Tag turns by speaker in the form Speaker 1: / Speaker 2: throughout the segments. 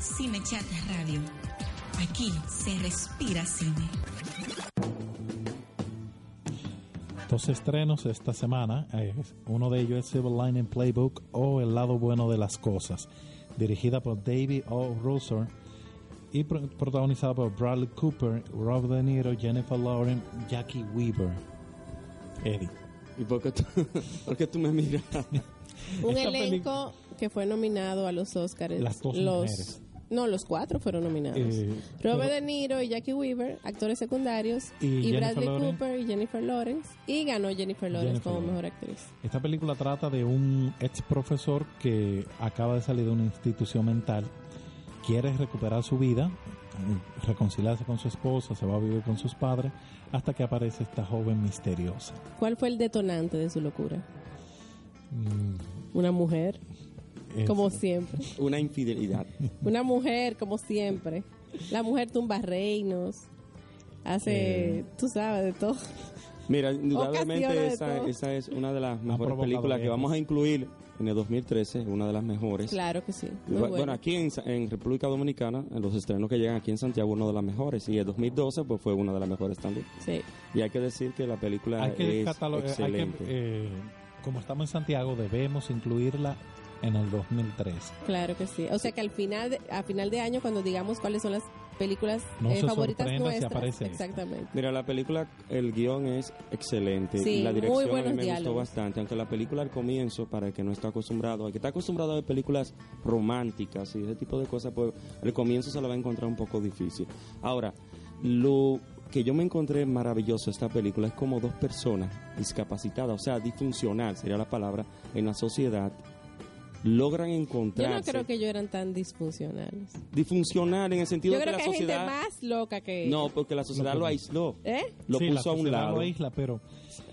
Speaker 1: Cine Chat Radio. Aquí se respira cine.
Speaker 2: Dos estrenos esta semana. uno de ellos es Silver Lining Playbook o El lado bueno de las cosas, dirigida por David O. Russell y pro- protagonizada por Bradley Cooper, Rob De Niro, Jennifer Lawrence, Jackie Weaver. Eddie.
Speaker 3: ¿Y por qué tú, por qué tú me miras?
Speaker 4: Un
Speaker 2: Esta
Speaker 4: elenco que fue nominado a los Oscars.
Speaker 2: Las dos
Speaker 4: los,
Speaker 2: mujeres.
Speaker 4: No, los cuatro fueron nominados.
Speaker 2: Eh,
Speaker 4: Robert De Niro y Jackie Weaver, actores secundarios,
Speaker 2: Y
Speaker 4: Bradley
Speaker 2: Lawrence.
Speaker 4: Cooper y Jennifer Lawrence. Y ganó Jennifer Lawrence
Speaker 2: Jennifer
Speaker 4: como
Speaker 2: Lawrence.
Speaker 4: mejor actriz.
Speaker 2: Esta película trata de un ex profesor que acaba de salir de una institución mental, quiere recuperar su vida, reconciliarse con su esposa, se va a vivir con sus padres, hasta que aparece esta joven misteriosa.
Speaker 4: ¿Cuál fue el detonante de su locura?
Speaker 2: Mm,
Speaker 4: Una mujer, como siempre.
Speaker 3: Una infidelidad.
Speaker 4: Una mujer, como siempre. La mujer tumba reinos. Hace,
Speaker 2: Eh.
Speaker 4: tú sabes, de todo.
Speaker 3: Mira, indudablemente esa, esa es una de las mejores películas que vamos a incluir en el 2013, una de las mejores.
Speaker 4: Claro que sí. muy
Speaker 3: bueno,
Speaker 4: bueno.
Speaker 3: aquí en, República Dominicana, en los estrenos que llegan aquí en Santiago, una de las mejores. Y el 2012 pues fue una de las mejores también.
Speaker 4: Sí.
Speaker 3: Y hay que decir que la película
Speaker 2: hay que
Speaker 3: es
Speaker 2: catalogar, hay que,
Speaker 3: excelente.
Speaker 2: eh, como estamos en Santiago, debemos incluirla en el 2003.
Speaker 4: Claro que sí. O sea que al final, de, a final de año, cuando digamos cuáles son las películas
Speaker 2: No
Speaker 4: eh,
Speaker 2: se
Speaker 4: favoritas
Speaker 2: si
Speaker 4: nuestras,
Speaker 2: aparece
Speaker 4: exactamente.
Speaker 3: Mira, la película, el guion es excelente
Speaker 4: Sí,
Speaker 3: y la
Speaker 4: muy
Speaker 3: dirección
Speaker 4: buenos
Speaker 3: me gustó bastante, aunque la película al comienzo, para el que no está acostumbrado, el que está acostumbrado a ver películas románticas y ese tipo de cosas, pues el comienzo se la va a encontrar un poco difícil. Ahora, lo que yo me encontré maravilloso esta película es como dos personas discapacitadas, o sea, disfuncional sería la palabra, en la sociedad, logran
Speaker 4: Yo no creo que ellos eran tan disfuncionales.
Speaker 3: Disfuncional en el sentido de que
Speaker 4: creo
Speaker 3: la
Speaker 4: que hay gente
Speaker 3: sociedad...
Speaker 4: más loca que
Speaker 3: No, porque la sociedad
Speaker 2: Lo
Speaker 3: lo
Speaker 2: que-
Speaker 3: aisló.
Speaker 4: ¿Eh?
Speaker 3: Lo
Speaker 2: Sí, la
Speaker 3: puso a un lado.
Speaker 2: lo aísla, pero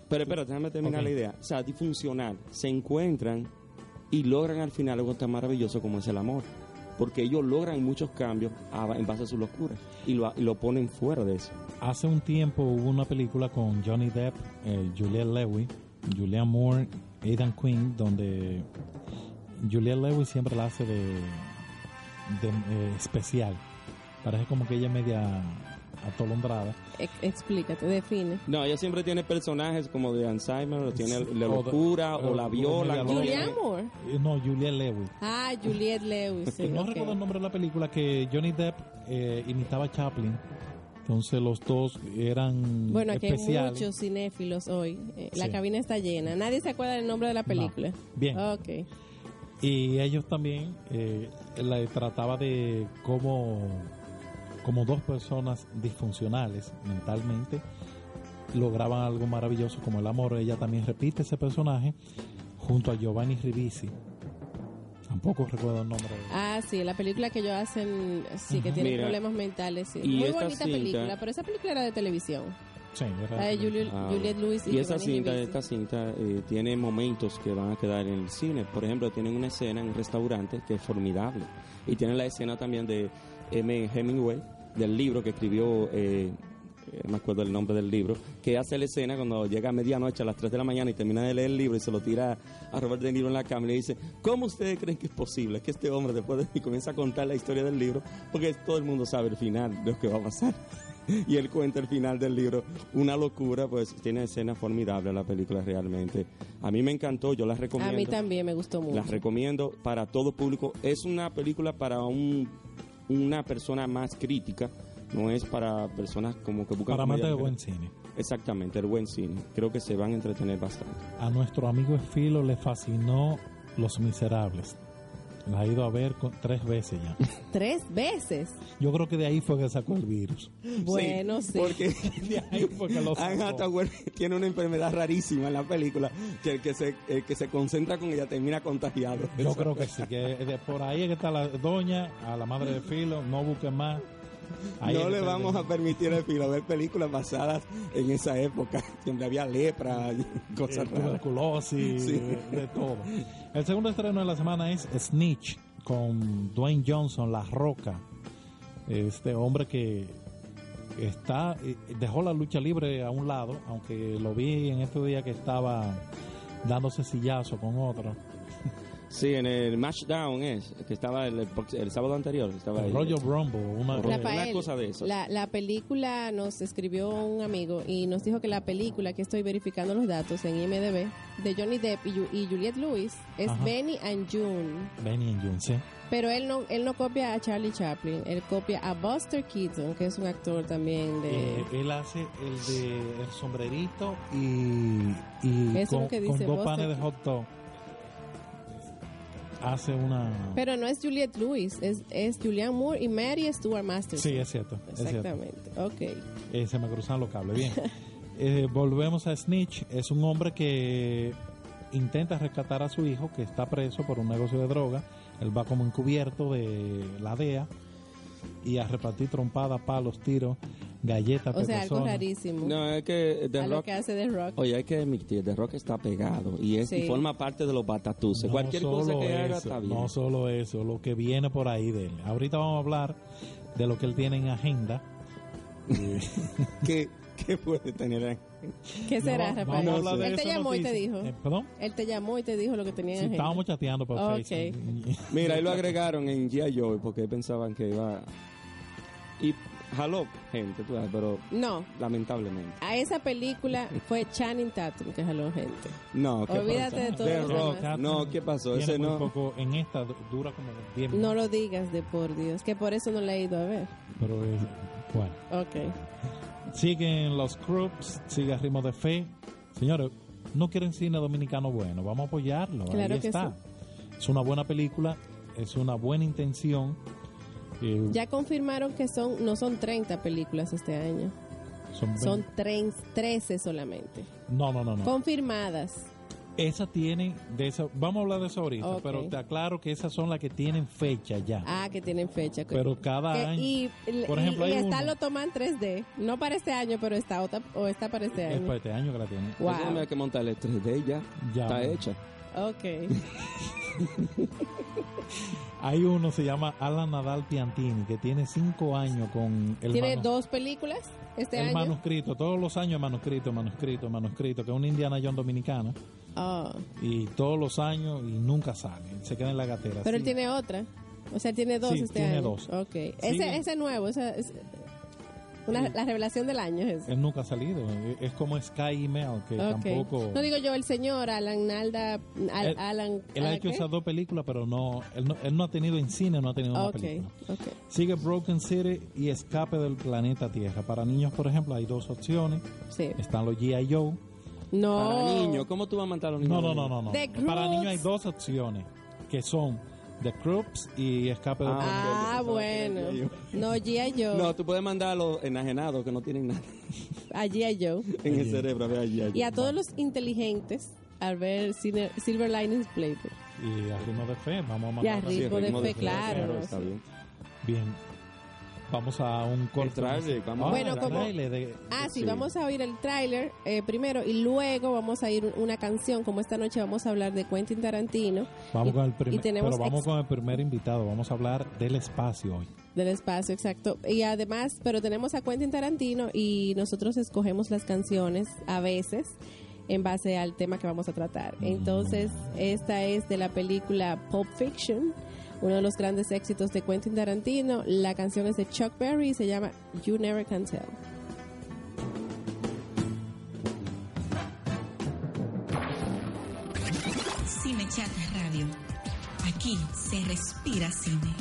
Speaker 3: Pero espera, déjame terminar la idea. O sea, disfuncional. Se encuentran y logran al final algo tan maravilloso como es el amor. Porque ellos logran muchos cambios a- en base a su locura y lo, y lo ponen fuera de eso.
Speaker 2: hace un tiempo hubo una película con Johnny Depp, eh, Juliette Lewis, Julianne Moore, Aidan Quinn, donde Juliette Lewis siempre la hace de, de, eh, especial. Parece como que ella es media atolondrada.
Speaker 4: Ex- explícate, define.
Speaker 3: No, ella siempre tiene personajes como de Alzheimer, o tiene
Speaker 2: Sí,
Speaker 3: la
Speaker 2: o de-
Speaker 3: locura, o,
Speaker 2: o-
Speaker 3: la viola.
Speaker 4: Julianne Moore.
Speaker 2: Eh, No, Juliette Lewis.
Speaker 4: Ah, Juliette Lewis. sí,
Speaker 2: no recuerdo el nombre de la película que Johnny Depp eh, imitaba a Chaplin. Entonces los dos eran
Speaker 4: Bueno, aquí hay muchos cinéfilos hoy. Eh, La
Speaker 2: Sí.
Speaker 4: cabina está llena. Nadie se acuerda del nombre de la película.
Speaker 2: Bien.
Speaker 4: Ok.
Speaker 2: Y ellos también eh, la trataba de cómo, como dos personas disfuncionales mentalmente lograban algo maravilloso como el amor. Ella también repite ese personaje junto a Giovanni Ribisi. Tampoco recuerdo el nombre.
Speaker 4: Ah, sí, la película que ellos hacen, sí, que tiene problemas mentales. Sí.
Speaker 3: y
Speaker 4: Muy bonita
Speaker 3: cinta-
Speaker 4: película, pero esa película era de televisión.
Speaker 2: Sí, era-
Speaker 4: La de Juliette,
Speaker 3: Ah,
Speaker 4: Lewis y, Giovanni
Speaker 3: cinta, esta cinta eh, tiene momentos que van a quedar en el cine. Por ejemplo, tienen una escena en un restaurante que es formidable. Y tienen la escena también de M. Hemingway, del libro que escribió, eh, eh, no me acuerdo el nombre del libro, que hace la escena cuando llega a medianoche a las 3 de la mañana y termina de leer el libro y se lo tira a Robert De Niro en la cama y le dice, ¿cómo ustedes creen que es posible que este hombre después de y comienza a contar la historia del libro? Porque todo el mundo sabe el final de lo que va a pasar. y él cuenta el final del libro, una locura, pues tiene escenas formidables la película realmente. A mí me encantó, yo la
Speaker 4: A
Speaker 3: recomiendo.
Speaker 4: mí también me gustó mucho.
Speaker 3: Las recomiendo para todo público. Es una película para un, una persona más crítica, no es para personas como que buscan
Speaker 2: para amantes de
Speaker 3: comedia.
Speaker 2: buen cine.
Speaker 3: Exactamente, el buen cine. Creo que se van a entretener bastante.
Speaker 2: A nuestro amigo Esfilo le fascinó Los Miserables. La ha ido a ver con- tres veces ya.
Speaker 4: Tres veces.
Speaker 2: Yo creo que de ahí fue que sacó el virus.
Speaker 4: Bueno, sí.
Speaker 3: Porque
Speaker 2: De ahí fue que lo
Speaker 3: Anne
Speaker 2: sacó.
Speaker 3: Hathaway tiene una enfermedad rarísima en la película que el que se, el que se concentra con ella termina contagiado.
Speaker 2: Yo creo que sí, que de por ahí es que está la doña, a la madre de Filo, no busquen más. Ahí
Speaker 3: no le vamos a permitir al filo ver películas basadas en esa época. Siempre había lepra cosas
Speaker 2: tuberculosis,
Speaker 3: Sí.
Speaker 2: de, de todo. El segundo estreno de la semana es Snitch con Dwayne Johnson, La Roca. Este hombre que está eh, dejó la lucha libre a un lado, aunque lo vi en estos días que estaba dándose sillazo con otro.
Speaker 3: Sí, en el Matchdown es, que estaba el, el sábado anterior. Estaba
Speaker 2: El Rumble, una
Speaker 3: cosa de esas.
Speaker 4: La, la película nos escribió un amigo y nos dijo que la película, que estoy verificando los datos en IMDB, de Johnny Depp y, Ju- y Juliette Lewis, es
Speaker 2: Ajá.
Speaker 4: Benny and June.
Speaker 2: Benny and June, sí.
Speaker 4: Pero él no, él no copia a Charlie Chaplin, él copia a Buster Keaton, que es un actor también de...
Speaker 2: Eh, él hace el de el sombrerito y, y
Speaker 4: Eso es
Speaker 2: con,
Speaker 4: lo que
Speaker 2: con
Speaker 4: dice
Speaker 2: dos
Speaker 4: Buster
Speaker 2: panes de hot dog hace una...
Speaker 4: Pero no es Juliette Lewis, es, es Julianne Moore y Mary Stuart Masterson.
Speaker 2: sí, es cierto. Es cierto.
Speaker 4: Exactamente, ok.
Speaker 2: Eh, se me cruzan los cables. Bien. Eh, volvemos a Snitch. Es un hombre que intenta rescatar a su hijo que está preso por un negocio de droga. Él va como encubierto de la DEA y a repartir trompadas, palos, tiros, galletas,
Speaker 4: O sea, algo rarísimo.
Speaker 3: No, es que The
Speaker 4: a lo
Speaker 3: Rock...
Speaker 4: que hace The Rock.
Speaker 3: Oye, hay que admitir, The Rock está pegado y, es, y
Speaker 4: Sí.
Speaker 3: forma parte de los batatuses.
Speaker 2: No
Speaker 3: Cualquier cosa que haga está bien.
Speaker 2: No solo eso, lo que viene por ahí de él. Ahorita vamos a hablar de lo que él tiene en agenda.
Speaker 3: ¿Qué, ¿Qué puede tener ahí?
Speaker 4: ¿Qué será,
Speaker 2: No,
Speaker 4: Rafael?
Speaker 2: hablar de
Speaker 4: Él te llamó y te dijo.
Speaker 2: Eh, ¿Perdón?
Speaker 4: Él te llamó y te dijo lo que tenía en
Speaker 2: Sí,
Speaker 4: agenda.
Speaker 2: estábamos chateando por
Speaker 4: Ok.
Speaker 2: Facebook.
Speaker 3: Mira, ahí lo agregaron en G.I. Joe porque pensaban que iba... Y jaló gente, tú sabes, pero
Speaker 4: No,
Speaker 3: lamentablemente.
Speaker 4: a esa película fue Channing Tatum que jaló gente.
Speaker 3: No, ¿qué
Speaker 4: Olvídate
Speaker 3: pasó?
Speaker 4: de todo
Speaker 3: Rock.
Speaker 4: demás.
Speaker 3: No, ¿qué pasó?
Speaker 2: Tiene
Speaker 3: Ese
Speaker 2: muy
Speaker 3: no...
Speaker 2: poco- en esta du- dura como 10
Speaker 4: No lo digas de por Dios, que por eso no la he ido a ver.
Speaker 2: Pero es, bueno.
Speaker 4: Ok.
Speaker 2: Siguen los Crooks, sigue ritmo de fe. Señores, no quieren cine dominicano bueno, vamos a apoyarlo.
Speaker 4: Claro
Speaker 2: Ahí
Speaker 4: que
Speaker 2: está. Es una buena película, es una buena intención. eh,
Speaker 4: Ya confirmaron que son no son 30 películas este año.
Speaker 2: son
Speaker 4: Son
Speaker 2: 20.
Speaker 4: 30 13 solamente.
Speaker 2: No, no, no, no.
Speaker 4: Confirmadas.
Speaker 2: Esa tiene, de esa, vamos a hablar de eso ahorita,
Speaker 4: Ok.
Speaker 2: pero te aclaro que esas son las que tienen fecha ya.
Speaker 4: Ah, que tienen fecha.
Speaker 2: pero cada
Speaker 4: Que-
Speaker 2: año.
Speaker 4: y,
Speaker 2: Por
Speaker 4: y-
Speaker 2: ejemplo,
Speaker 4: y
Speaker 2: hay
Speaker 4: está
Speaker 2: uno.
Speaker 4: lo toman 3D. No para este año, pero está otra, o está para este
Speaker 2: es
Speaker 4: año.
Speaker 2: para este año que la tienen.
Speaker 4: Wow.
Speaker 3: No hay que montarle 3D ya.
Speaker 2: Ya.
Speaker 3: Está hecha.
Speaker 4: Ok.
Speaker 2: Hay uno, se llama Alan Nadal Piantini, que tiene cinco años con el
Speaker 4: Tiene
Speaker 2: manu-
Speaker 4: dos películas este
Speaker 2: el
Speaker 4: año.
Speaker 2: manuscrito, todos los años manuscrito, manuscrito, manuscrito, que es un Indiana Jones dominicano,
Speaker 4: Ah,
Speaker 2: y todos los años y nunca sale, se queda en la gatera.
Speaker 4: pero él tiene otra. O sea, él tiene dos
Speaker 2: Sí,
Speaker 4: este
Speaker 2: tiene
Speaker 4: año.
Speaker 2: dos.
Speaker 4: Ok.
Speaker 2: Sigue.
Speaker 4: Ese, ese nuevo, es una- la revelación del año es.
Speaker 2: Él nunca ha salido, es- como Sky Email, que tampoco...
Speaker 4: No digo yo, el señor Alan Nalda. Al-
Speaker 2: Él-
Speaker 4: Alan.
Speaker 2: Él ha
Speaker 4: ¿Alan
Speaker 2: hecho esas dos películas, pero no él, no, él no ha tenido en cine, no ha tenido una película. Sigue Broken City y Escape del Planeta Tierra. Para niños, por ejemplo, hay dos opciones.
Speaker 4: Sí.
Speaker 2: Están los G.I. Joe.
Speaker 4: No.
Speaker 3: Para niños, ¿cómo tú vas a matar a los niños?
Speaker 2: No, no, no, no. no.
Speaker 4: The
Speaker 2: Para niños hay dos opciones, que son The Croops y Escape Planeta
Speaker 4: Ah,
Speaker 3: era
Speaker 4: bueno.
Speaker 3: G.I.
Speaker 4: No, G.I. Joe.
Speaker 3: No, tú puedes mandar a los enajenados que no tienen nada
Speaker 4: A G.I. Joe.
Speaker 3: en el cerebro. a ver allí, allí.
Speaker 4: Y a todos los inteligentes al ver Cine- Silver Linings Playbook.
Speaker 2: Y a ritmo de fe, vamos a
Speaker 4: Y
Speaker 2: mandar
Speaker 4: a
Speaker 2: una-
Speaker 3: Sí,
Speaker 4: ritmo de
Speaker 3: ritmo
Speaker 4: fe, claro.
Speaker 3: Está bien.
Speaker 2: Bien. Vamos a un corte.
Speaker 3: tráiler, vamos
Speaker 2: Ah,
Speaker 4: Bueno,
Speaker 2: el
Speaker 4: como-
Speaker 2: tráiler de-
Speaker 4: Ah, sí,
Speaker 3: Sí.
Speaker 4: vamos a oír el tráiler eh, primero y luego vamos a ir una canción. Como esta noche vamos a hablar de Quentin Tarantino
Speaker 2: Vamos
Speaker 4: y-
Speaker 2: con el primer, pero vamos con el primer invitado. Vamos a hablar del espacio hoy.
Speaker 4: del espacio, exacto. Y además, pero tenemos a Quentin Tarantino y nosotros escogemos las canciones a veces en base al tema que vamos a tratar. Entonces, esta es de la película Pulp Fiction, uno de los grandes éxitos de Quentin Tarantino. La canción es de Chuck Berry y se llama You Never Can Tell.
Speaker 1: Cine Chat Radio. Aquí se respira cine.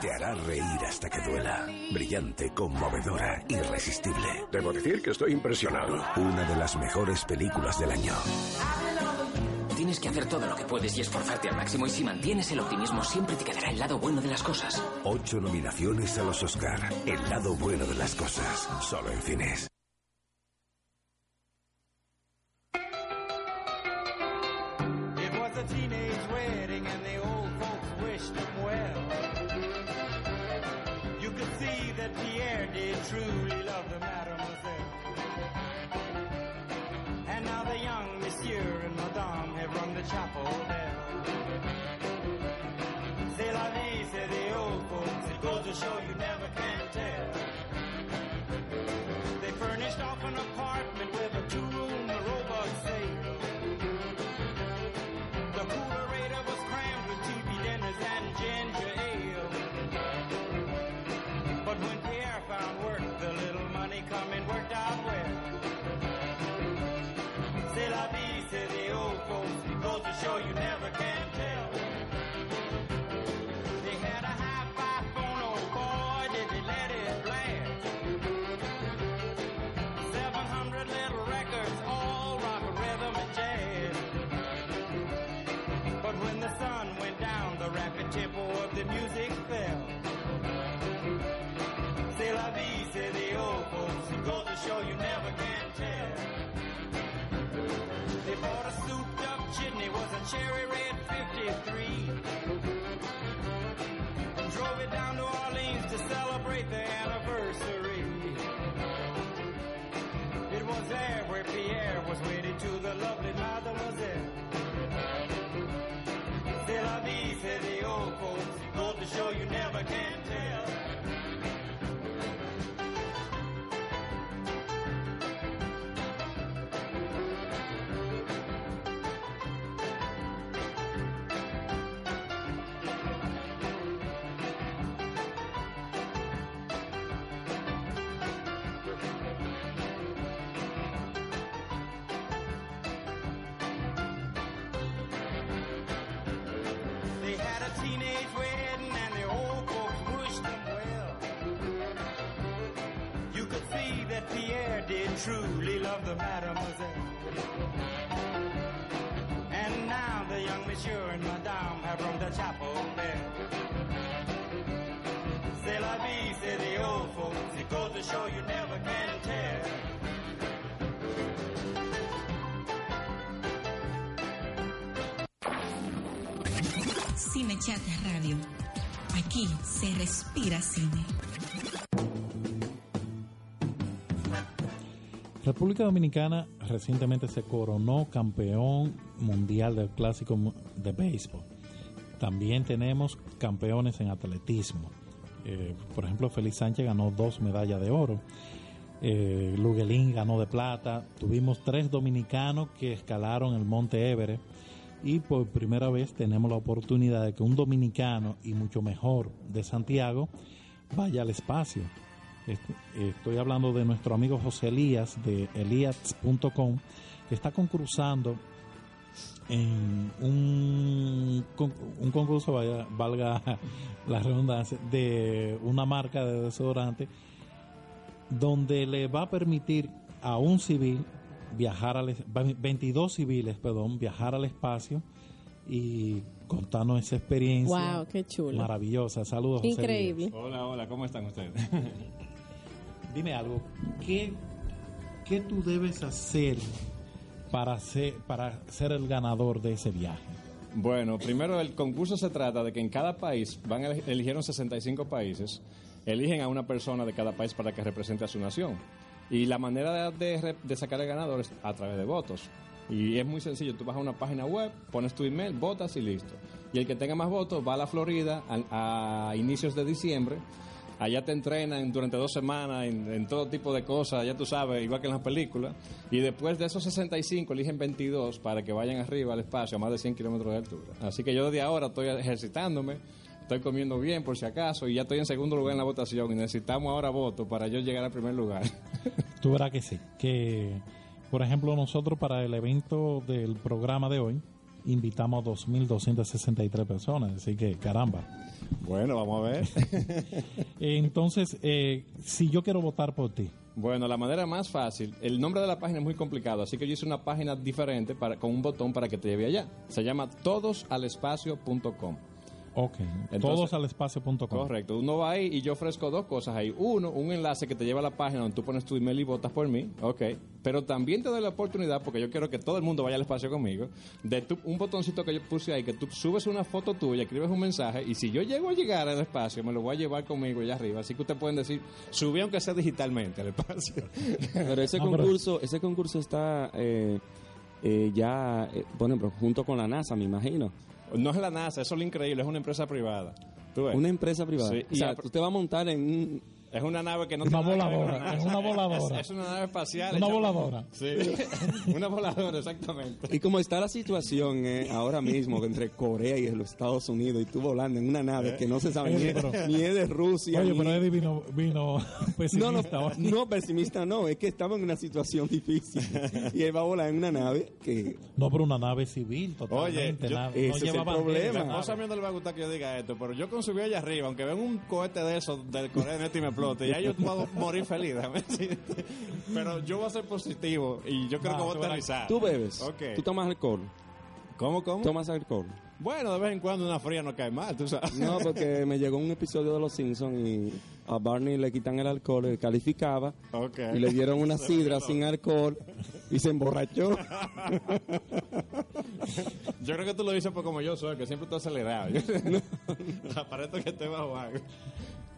Speaker 5: Te hará reír hasta que duela. Brillante, conmovedora, irresistible.
Speaker 6: Debo decir que estoy impresionado.
Speaker 5: Una de las mejores películas del año.
Speaker 7: Que hacer todo lo que puedes y esforzarte al máximo y si mantienes el optimismo siempre te quedará el lado bueno de las cosas.
Speaker 5: Ocho nominaciones a los Oscar. El lado bueno de las cosas. Solo en cines.
Speaker 8: Cherry red 53. And drove it down to Orleans to celebrate the had a teenage wedding
Speaker 1: Cine Chat Radio. Aquí se respira cine.
Speaker 2: República Dominicana recientemente se coronó campeón mundial del clásico de béisbol. También tenemos campeones en atletismo. Eh, por ejemplo, Félix Sánchez ganó dos medallas de oro. Eh, Luguelín ganó de plata. Tuvimos tres dominicanos que escalaron el Monte Everest. Y por primera vez tenemos la oportunidad de que un dominicano y mucho mejor de Santiago vaya al espacio. Est- Estoy hablando de nuestro amigo José Elías de elias.com que está concursando en un, un concurso, vaya- valga la redundancia, de una marca de desodorante donde le va a permitir a un civil viajar al es- 22 civiles, perdón, viajar al espacio y contarnos esa experiencia
Speaker 4: Wow, qué chulo.
Speaker 2: maravillosa. Saludos, José.
Speaker 4: Increíble.
Speaker 9: Hola, hola, ¿cómo están ustedes?
Speaker 2: Dime algo, ¿qué, qué tú debes hacer para ser, para ser el ganador de ese viaje?
Speaker 9: bueno, primero el concurso se trata de que en cada país, van eligieron 65 países, eligen a una persona de cada país para que represente a su nación. Y la manera de, de sacar el ganador es a través de votos. Y es muy sencillo, tú vas a una página web, pones tu email, votas y listo. Y el que tenga más votos va a la Florida a, a inicios de diciembre. Allá te entrenan durante dos semanas en, en todo tipo de cosas, ya tú sabes, igual que en las películas. Y después de esos 65 eligen 22 para que vayan arriba al espacio a más de 100 kilómetros de altura. Así que yo desde ahora estoy ejercitándome, estoy comiendo bien por si acaso y ya estoy en segundo lugar en la votación y necesitamos ahora votos para yo llegar al primer lugar.
Speaker 2: Tú verás que sí, que por ejemplo nosotros para el evento del programa de hoy invitamos a 2.263 personas, así que caramba.
Speaker 9: bueno, vamos a ver.
Speaker 2: Entonces, eh, si yo quiero votar por ti,
Speaker 9: Bueno, la manera más fácil, el nombre de la página es muy complicado, así que yo hice una página diferente para, con un botón para que te lleve allá. Se llama todosalespacio.com.
Speaker 2: ok,
Speaker 9: Entonces-
Speaker 2: todosalespacio.com.
Speaker 9: Correcto, uno va ahí y yo ofrezco dos cosas ahí. Uno, un enlace que te lleva a la página donde tú pones tu email y votas por mí, ok. Pero también te doy la oportunidad, porque yo quiero que todo el mundo vaya al espacio conmigo, de tú- un botoncito que yo puse ahí, que tú subes una foto tuya, escribes un mensaje, y si yo llego a llegar al espacio, me lo voy a llevar conmigo allá arriba. Así que ustedes pueden decir, subí aunque sea digitalmente al espacio.
Speaker 3: Pero ese
Speaker 2: No, pero-
Speaker 3: concurso, ese concurso está eh, eh, ya, eh, por ejemplo, junto con la NASA, me imagino.
Speaker 9: No es la NASA, eso es lo increíble, es una empresa privada. ¿Tú ves?
Speaker 3: Una empresa privada.
Speaker 9: Sí,
Speaker 3: o sea,
Speaker 9: y a-
Speaker 3: usted va a montar en un...
Speaker 9: Es una nave que no
Speaker 2: Una
Speaker 9: tiene nada que ver
Speaker 2: voladora, es una voladora.
Speaker 9: Es, es una nave espacial.
Speaker 2: Una
Speaker 9: hecha por-
Speaker 2: voladora.
Speaker 9: Sí, una voladora, exactamente.
Speaker 3: Y como está la situación eh, ahora mismo entre Corea y los Estados Unidos y tú volando en una nave que no se sabe ni,
Speaker 2: Oye, pero-
Speaker 3: ni es de Rusia.
Speaker 2: Oye,
Speaker 3: ni-
Speaker 2: pero Eddie vino, vino
Speaker 3: No, no,
Speaker 2: pesimista hoy.
Speaker 3: no, pesimista no, es que estamos en una situación difícil. Y él va a volar en una nave que...
Speaker 2: No, pero una nave civil, totalmente.
Speaker 9: yo-
Speaker 2: nada-
Speaker 3: ese
Speaker 2: no
Speaker 3: es el problema.
Speaker 9: Cosa a mí no le va a gustar que yo diga esto, pero yo con subir allá arriba, aunque ven un cohete de esos del Corea del Norte y me explote, ya yo puedo morir feliz. Pero yo voy a ser positivo y yo creo
Speaker 2: No,
Speaker 9: que voy a aterrizar.
Speaker 3: Tú bebes,
Speaker 9: Ok.
Speaker 3: tú tomas alcohol,
Speaker 9: ¿Cómo, cómo?
Speaker 3: tomas alcohol.
Speaker 9: Bueno, de vez en cuando una fría no cae mal, tú sabes.
Speaker 3: No, porque me llegó un episodio de Los Simpsons y a Barney le quitan el alcohol, él calificaba y le dieron una sidra sin alcohol y se emborrachó.
Speaker 9: Yo creo que tú lo dices por como yo soy, que siempre estoy acelerado. Aparece que estoy bajo algo.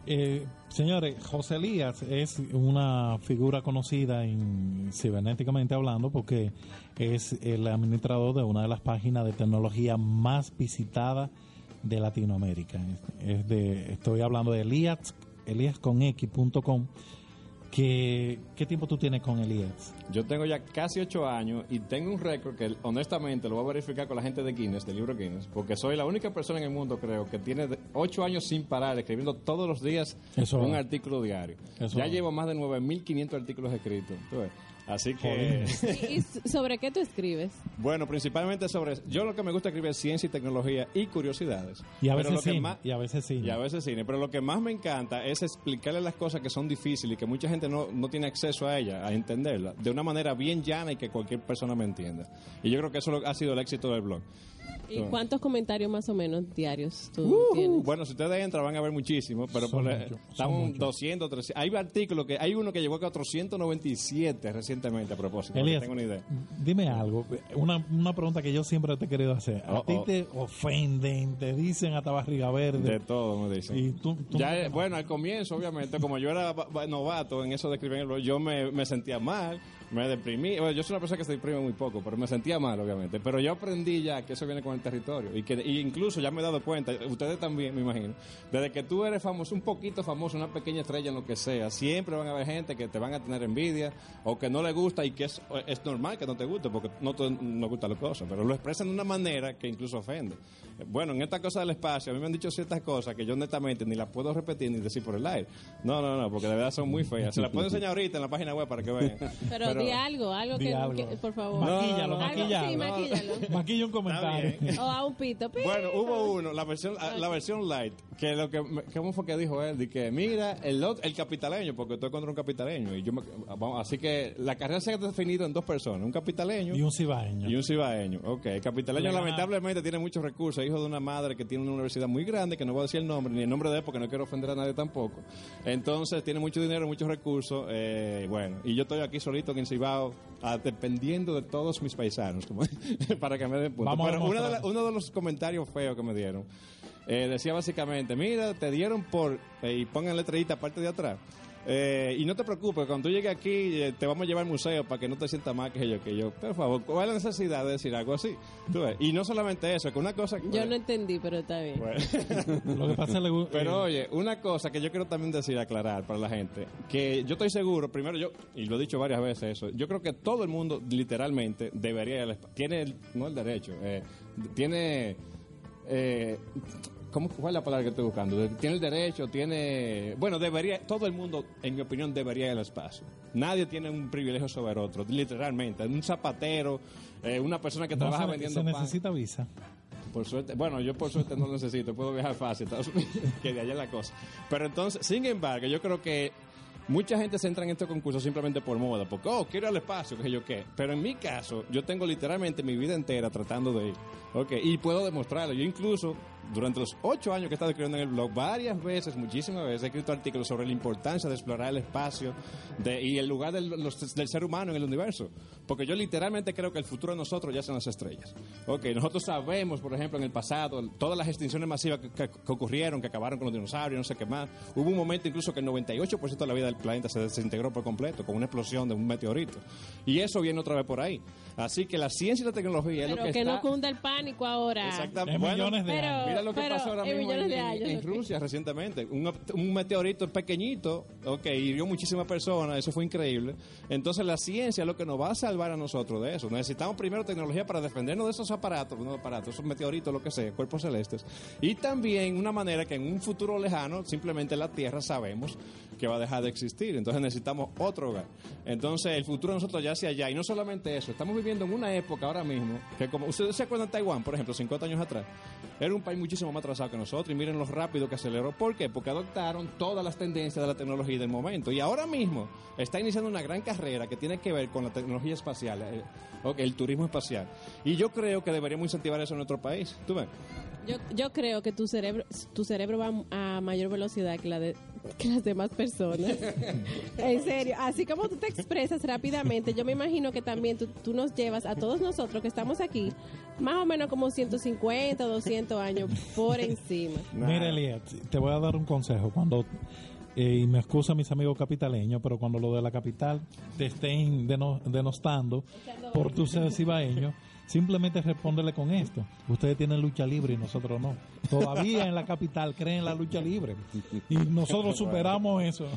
Speaker 2: Eh, señores, José Elías es una figura conocida en cibernéticamente hablando porque es el administrador de una de las páginas de tecnología más visitadas de Latinoamérica. Estoy hablando de Elías, eliasconx.com. Que, ¿Qué tiempo tú tienes con Elías?
Speaker 9: Yo tengo ya casi ocho años y tengo un récord que honestamente lo voy a verificar con la gente de Guinness, del libro Guinness, porque soy la única persona en el mundo, creo, que tiene ocho años sin parar, escribiendo todos los días
Speaker 2: Eso
Speaker 9: un
Speaker 2: va.
Speaker 9: artículo diario.
Speaker 2: Eso
Speaker 9: ya
Speaker 2: va.
Speaker 9: llevo más de 9.500 artículos escritos. ves. Así que...
Speaker 4: ¿Y, y sobre qué tú escribes?
Speaker 9: Bueno, principalmente sobre... Yo lo que me gusta escribir es ciencia y tecnología y curiosidades.
Speaker 2: Y a
Speaker 9: Pero
Speaker 2: veces
Speaker 9: lo que
Speaker 2: cine.
Speaker 9: más-
Speaker 2: Y a veces cine.
Speaker 9: y a veces cine. Pero lo que más me encanta es explicarle las cosas que son difíciles y que mucha gente no, no tiene acceso a ellas, a entenderlas, de una manera bien llana y que cualquier persona me entienda. Y yo creo que eso lo- ha sido el éxito del blog.
Speaker 4: ¿Y cuántos comentarios más o menos diarios tú
Speaker 9: Uh,
Speaker 4: tienes?
Speaker 9: bueno, si ustedes entran van a ver muchísimos, pero por,
Speaker 2: muchos, son
Speaker 9: estamos
Speaker 2: muchos.
Speaker 9: 200, 300. Hay artículos que hay uno que llegó a 497 recientemente a propósito.
Speaker 2: Elías,
Speaker 9: tengan una idea.
Speaker 2: dime algo, una, una pregunta que yo siempre te he querido hacer. ¿A
Speaker 9: Oh,
Speaker 2: ti
Speaker 9: oh.
Speaker 2: te ofenden, te dicen hasta barriga verde?
Speaker 9: De todo, me dicen.
Speaker 2: Y tú, tú
Speaker 9: Ya,
Speaker 2: no-
Speaker 9: eh, bueno, al comienzo, obviamente, como yo era novato en eso de escribir en el blog, yo me, me sentía mal, me deprimí. Bueno, yo soy una persona que se deprime muy poco, pero me sentía mal, obviamente. Pero yo aprendí ya que eso viene con el territorio. Y que y incluso ya me he dado cuenta, ustedes también, me imagino, desde que tú eres famoso, un poquito famoso, una pequeña estrella en lo que sea, siempre van a haber gente que te van a tener envidia o que no le gusta y que es, es normal que no te guste porque no te, nos gustan las cosas, pero lo expresan de una manera que incluso ofende. Bueno, en esta cosa del espacio, a mí me han dicho ciertas cosas que yo honestamente ni las puedo repetir ni decir por el aire. No, no, no, porque de verdad son muy feas. Se las puedo enseñar ahorita en la página web para que vean.
Speaker 4: Pero, di algo, algo
Speaker 2: Di
Speaker 4: que,
Speaker 2: algo.
Speaker 4: que- por favor.
Speaker 2: Maquíllalo, maquíllalo.
Speaker 4: Sí, maquíllalo.
Speaker 2: Maquilla un comentario.
Speaker 4: O a un pito. pi.
Speaker 9: Bueno, hubo uno, la versión, la versión light, que lo que, me- ¿cómo fue que dijo él? De que, mira, el, el capitaleño, porque estoy contra un capitaleño. Y yo me- vamos, así que la carrera se ha definido en dos personas, un capitaleño
Speaker 2: Y un cibaeño.
Speaker 9: y un cibaeño. Ok, el capitaleño
Speaker 2: Le gana-
Speaker 9: lamentablemente tiene muchos recursos, hijo de una madre que tiene una universidad muy grande, que no voy a decir el nombre, ni el nombre de él, porque no quiero ofender a nadie tampoco. Entonces tiene mucho dinero, muchos recursos, eh, bueno, y yo estoy aquí solito en el Cibao, ah, dependiendo de todos mis paisanos, como- para que me den punto.
Speaker 2: Vamos a
Speaker 9: Pero uno de,
Speaker 2: demostrar.
Speaker 9: la- uno de los comentarios feos que me dieron, eh, decía básicamente, mira, te dieron por, eh, y pongan letrerita aparte de atrás. Eh, y no te preocupes, cuando tú llegues aquí eh, te vamos a llevar al museo para que no te sientas mal que yo, que yo. Por favor, ¿cuál es la necesidad de decir algo así? Tú ves, Y no solamente eso, que una cosa... que-
Speaker 4: Yo no entendí, pero está bien.
Speaker 2: Lo que pasa es le gu-
Speaker 9: Pero
Speaker 2: eh,
Speaker 9: oye, una cosa que yo quiero también decir, aclarar para la gente, que yo estoy seguro, primero yo, y lo he dicho varias veces eso, yo creo que todo el mundo literalmente debería, ir al espa- tiene, el- no el derecho, eh, tiene, eh, ¿cómo, ¿cuál es la palabra que estoy buscando? Tiene el derecho, tiene, bueno, debería, todo el mundo, en mi opinión, debería ir al espacio. Nadie tiene un privilegio sobre otro, literalmente. Un zapatero, eh, una persona que
Speaker 2: no
Speaker 9: trabaja
Speaker 2: se,
Speaker 9: vendiendo
Speaker 2: se
Speaker 9: pan.
Speaker 2: necesita visa.
Speaker 9: Por suerte, bueno, yo por suerte no lo necesito, puedo viajar fácil, Estados Unidos, que de allá es la cosa. Pero entonces, sin embargo, yo creo que mucha gente se entra en estos concursos simplemente por moda, porque, oh, quiero ir al espacio, que yo qué. Pero en mi caso, yo tengo literalmente mi vida entera tratando de ir, ok, y puedo demostrarlo. Yo incluso, durante los ocho años que he estado escribiendo en el blog, varias veces, muchísimas veces, he escrito artículos sobre la importancia de explorar el espacio de, y el lugar del, los- del ser humano en el universo. Porque yo literalmente creo que el futuro de nosotros ya son las estrellas. Ok, nosotros sabemos, por ejemplo, en el pasado, todas las extinciones masivas que, que- que ocurrieron, que acabaron con los dinosaurios, no sé qué más. Hubo un momento incluso que el 98% de la vida del planeta se desintegró por completo con una explosión de un meteorito. Y eso viene otra vez por ahí. Así que la ciencia y la tecnología es
Speaker 4: Pero
Speaker 9: lo
Speaker 4: que,
Speaker 9: que,
Speaker 4: no
Speaker 9: está...
Speaker 4: cunda el pánico ahora.
Speaker 9: Exactamente.
Speaker 2: En
Speaker 9: Bueno,
Speaker 2: millones de
Speaker 4: pero-
Speaker 2: años.
Speaker 9: Mira lo que
Speaker 4: pero
Speaker 9: pasó ahora
Speaker 4: en
Speaker 9: mismo en,
Speaker 4: años.
Speaker 9: Rusia recientemente. Un, un meteorito pequeñito, ok, hirió muchísimas personas, eso fue increíble. Entonces la ciencia es lo que nos va a salvar a nosotros de eso. Necesitamos primero tecnología para defendernos de esos aparatos, no aparatos, esos meteoritos, lo que sea, cuerpos celestes. Y también una manera que en un futuro lejano, simplemente la Tierra sabemos que va a dejar de existir. Entonces necesitamos otro hogar. Entonces el futuro de nosotros ya hacia allá. Y no solamente eso, estamos viviendo en una época ahora mismo que como ustedes se acuerdan de Taiwán, por ejemplo, 50 años atrás, era un país muy muchísimo más atrasados que nosotros y miren lo rápido que aceleró. ¿Por qué? Porque adoptaron todas las tendencias de la tecnología del momento. Y ahora mismo está iniciando una gran carrera que tiene que ver con la tecnología espacial, eh, ok, el turismo espacial. Y yo creo que deberíamos incentivar eso en nuestro país. ¿Tú ves?
Speaker 4: Yo, yo creo que tu cerebro, tu cerebro va a mayor velocidad que la de que las demás personas. en serio, así como tú te expresas rápidamente, yo me imagino que también tú, tú nos llevas a todos nosotros que estamos aquí más o menos como 150, 200 años por encima.
Speaker 2: Mira, Elías, te voy a dar un consejo. Cuando, eh, y me excusa mis amigos capitaleños, pero cuando lo de la capital te estén deno- denostando por tu ser cibaeño, simplemente respóndele con esto. Ustedes tienen lucha libre y nosotros no. Todavía en la capital creen en la lucha libre. Y nosotros superamos eso.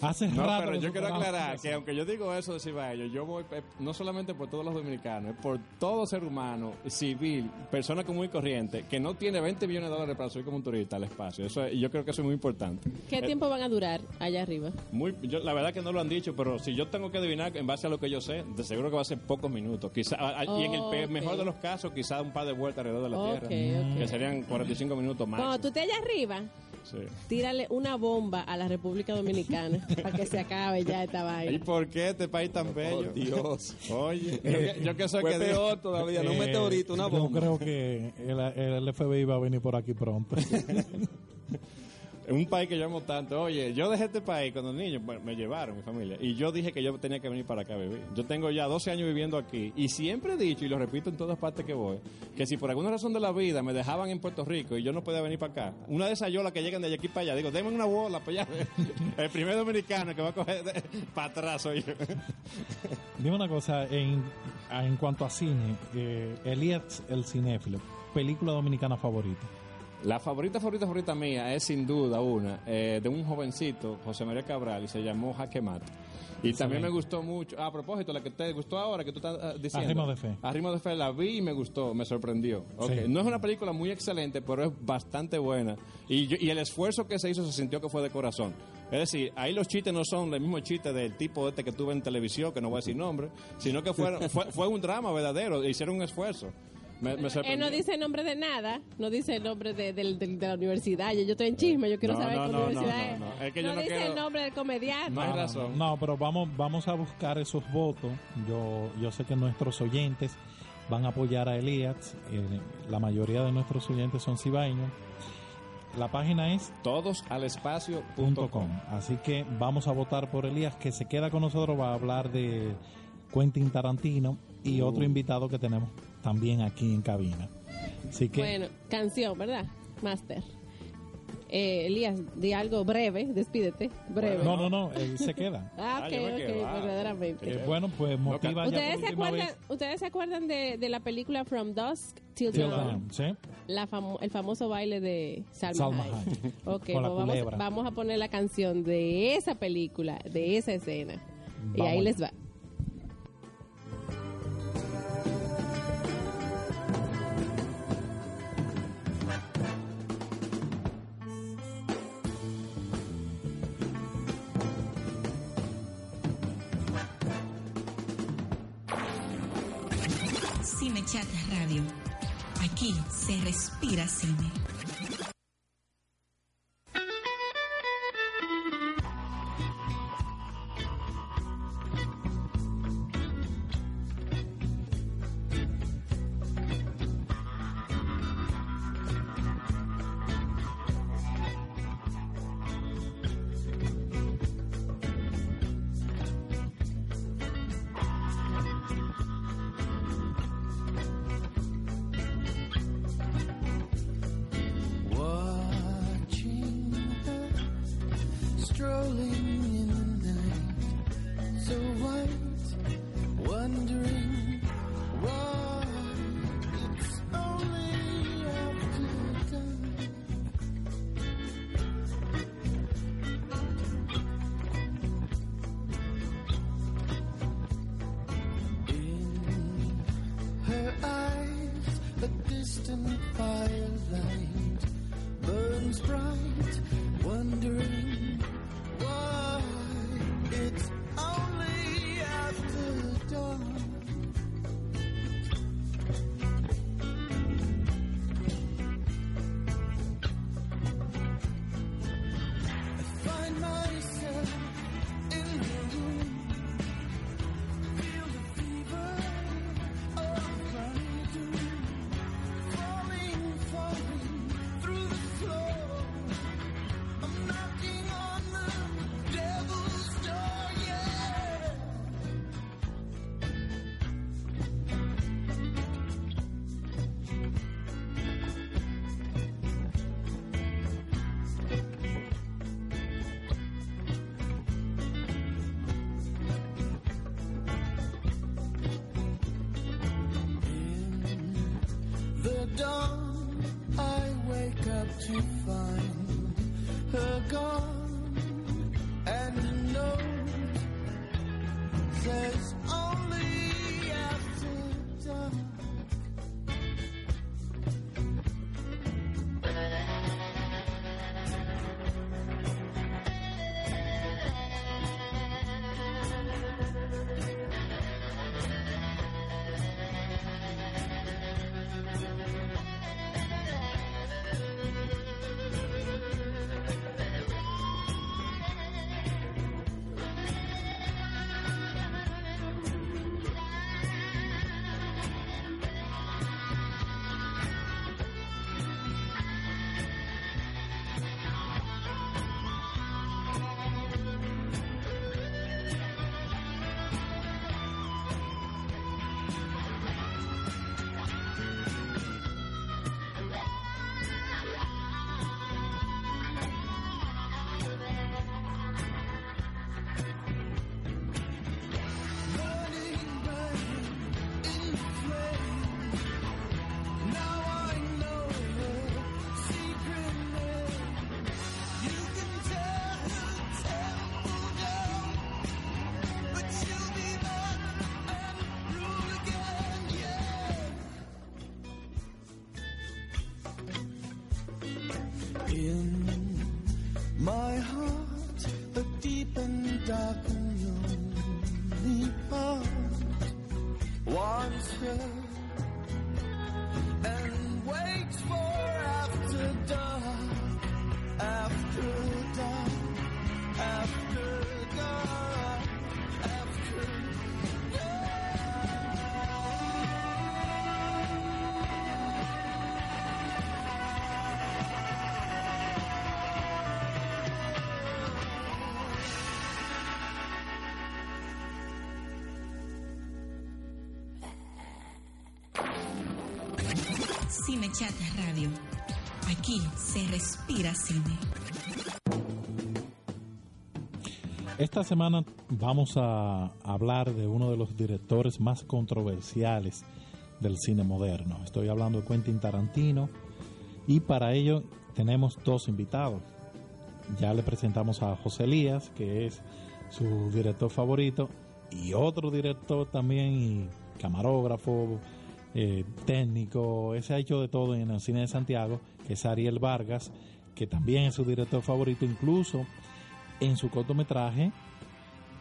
Speaker 2: Hace
Speaker 9: No,
Speaker 2: rato
Speaker 9: pero yo quiero aclarar
Speaker 2: eso.
Speaker 9: que aunque yo digo eso de Cibaello, yo voy eh, no solamente por todos los dominicanos, es por todo ser humano, civil, persona común y corriente, que no tiene 20 millones de dólares para subir como un turista al espacio. Eso, yo creo que eso es muy importante.
Speaker 4: ¿Qué tiempo van a durar allá arriba?
Speaker 9: Muy, yo, la verdad que no lo han dicho, pero si yo tengo que adivinar en base a lo que yo sé, de seguro que va a ser pocos minutos. Quizá, y en el pe-
Speaker 4: Ok.
Speaker 9: mejor de los casos, quizá un par de vueltas alrededor de la
Speaker 4: Ok,
Speaker 9: Tierra,
Speaker 4: ok.
Speaker 9: que serían 45 minutos más.
Speaker 4: Cuando tú estés allá arriba,
Speaker 9: Sí.
Speaker 4: tírale una bomba a la República Dominicana para que se acabe ya esta
Speaker 9: ¿Y
Speaker 4: vaina.
Speaker 9: por qué este país tan bello?
Speaker 3: Dios.
Speaker 9: Oye, yo, que- yo que soy
Speaker 3: Fue
Speaker 9: que
Speaker 3: peor todavía, no un
Speaker 2: Eh,
Speaker 3: meteorito, una
Speaker 2: Yo
Speaker 3: bomba.
Speaker 2: creo que el, el FBI va a venir por aquí pronto.
Speaker 9: Un país que yo amo tanto. Oye, yo dejé este país cuando niño, bueno, me llevaron mi familia, y yo dije que yo tenía que venir para acá a vivir. Yo tengo ya 12 años viviendo aquí, y siempre he dicho, y lo repito en todas partes que voy, que si por alguna razón de la vida me dejaban en Puerto Rico y yo no podía venir para acá, una de esas yolas que llegan de aquí para allá, digo, denme una bola para allá. El primer dominicano que va a coger para atrás soy yo.
Speaker 2: Dime una cosa, en, en cuanto a cine, eh, Elías el cinéfilo, película dominicana favorita.
Speaker 9: La favorita, favorita, favorita mía es sin duda una eh, de un jovencito, José María Cabral, y se llamó Jaque Mate. Y también me gustó mucho. ah, a propósito, la que te gustó ahora, que tú estás ah, diciendo.
Speaker 2: Arrimo de Fe.
Speaker 9: Arrimo de Fe la vi y me gustó, me sorprendió. Ok,
Speaker 2: Sí.
Speaker 9: No es una película muy excelente, pero es bastante buena. Y, yo- y el esfuerzo que se hizo se sintió que fue de corazón. Es decir, ahí los chistes no son el mismo chiste del tipo este que tuve en televisión, que no voy a decir nombre, sino que fueron- fue, fue un drama verdadero, hicieron un esfuerzo. Me, me
Speaker 4: Él
Speaker 9: sorprendió.
Speaker 4: no dice el nombre de nada, no dice el nombre de, de la universidad. Yo, yo estoy en chisme, yo quiero
Speaker 9: No,
Speaker 4: saber
Speaker 9: no,
Speaker 4: qué
Speaker 9: no,
Speaker 4: universidad
Speaker 9: no,
Speaker 4: es.
Speaker 9: no, no. Es que yo no
Speaker 4: dice
Speaker 9: quiero-
Speaker 4: el nombre del comediante.
Speaker 9: No hay razón.
Speaker 2: No, pero vamos, vamos a buscar esos votos. Yo, yo sé que nuestros oyentes van a apoyar a Elías. eh, la mayoría de nuestros oyentes son cibaeños. La página es
Speaker 9: Todos al espacio
Speaker 2: punto .com. Así que vamos a votar por Elías, que se queda con nosotros. Va a hablar de Quentin Tarantino y
Speaker 9: Uh.
Speaker 2: otro invitado que tenemos también aquí en cabina. Así que
Speaker 4: Bueno, canción, ¿verdad? Master. Eh, Elías, di algo breve, despídete. Breve.
Speaker 2: no, no, no, él se queda.
Speaker 4: Ah,
Speaker 9: Ah,
Speaker 4: ok, ok,
Speaker 9: quedo. Ah,
Speaker 4: verdaderamente.
Speaker 2: Eh, bueno, pues motiva ya
Speaker 4: ¿Ustedes se, acuerdan,
Speaker 2: vez.
Speaker 4: ¿Ustedes se acuerdan de, de la película From Dusk Till
Speaker 2: Till
Speaker 4: Dawn?
Speaker 2: Dawn, ¿sí?
Speaker 4: La famo- el famoso baile de Salma,
Speaker 2: Salma
Speaker 4: Hayek. Ok, pues vamos, vamos a poner la canción de esa película, de esa escena. y ahí les va.
Speaker 1: Cine Chat Radio. Aquí se respira cine. Radio. Aquí se respira cine.
Speaker 2: Esta semana vamos a hablar de uno de los directores más controversiales del cine moderno. Estoy hablando de Quentin Tarantino y para ello tenemos dos invitados. Ya le presentamos a José Elías, que es su director favorito, y otro director también, y camarógrafo, eh, técnico, ese ha hecho de todo en el cine de Santiago, que es Ariel Vargas, que también es su director favorito, incluso en su cortometraje,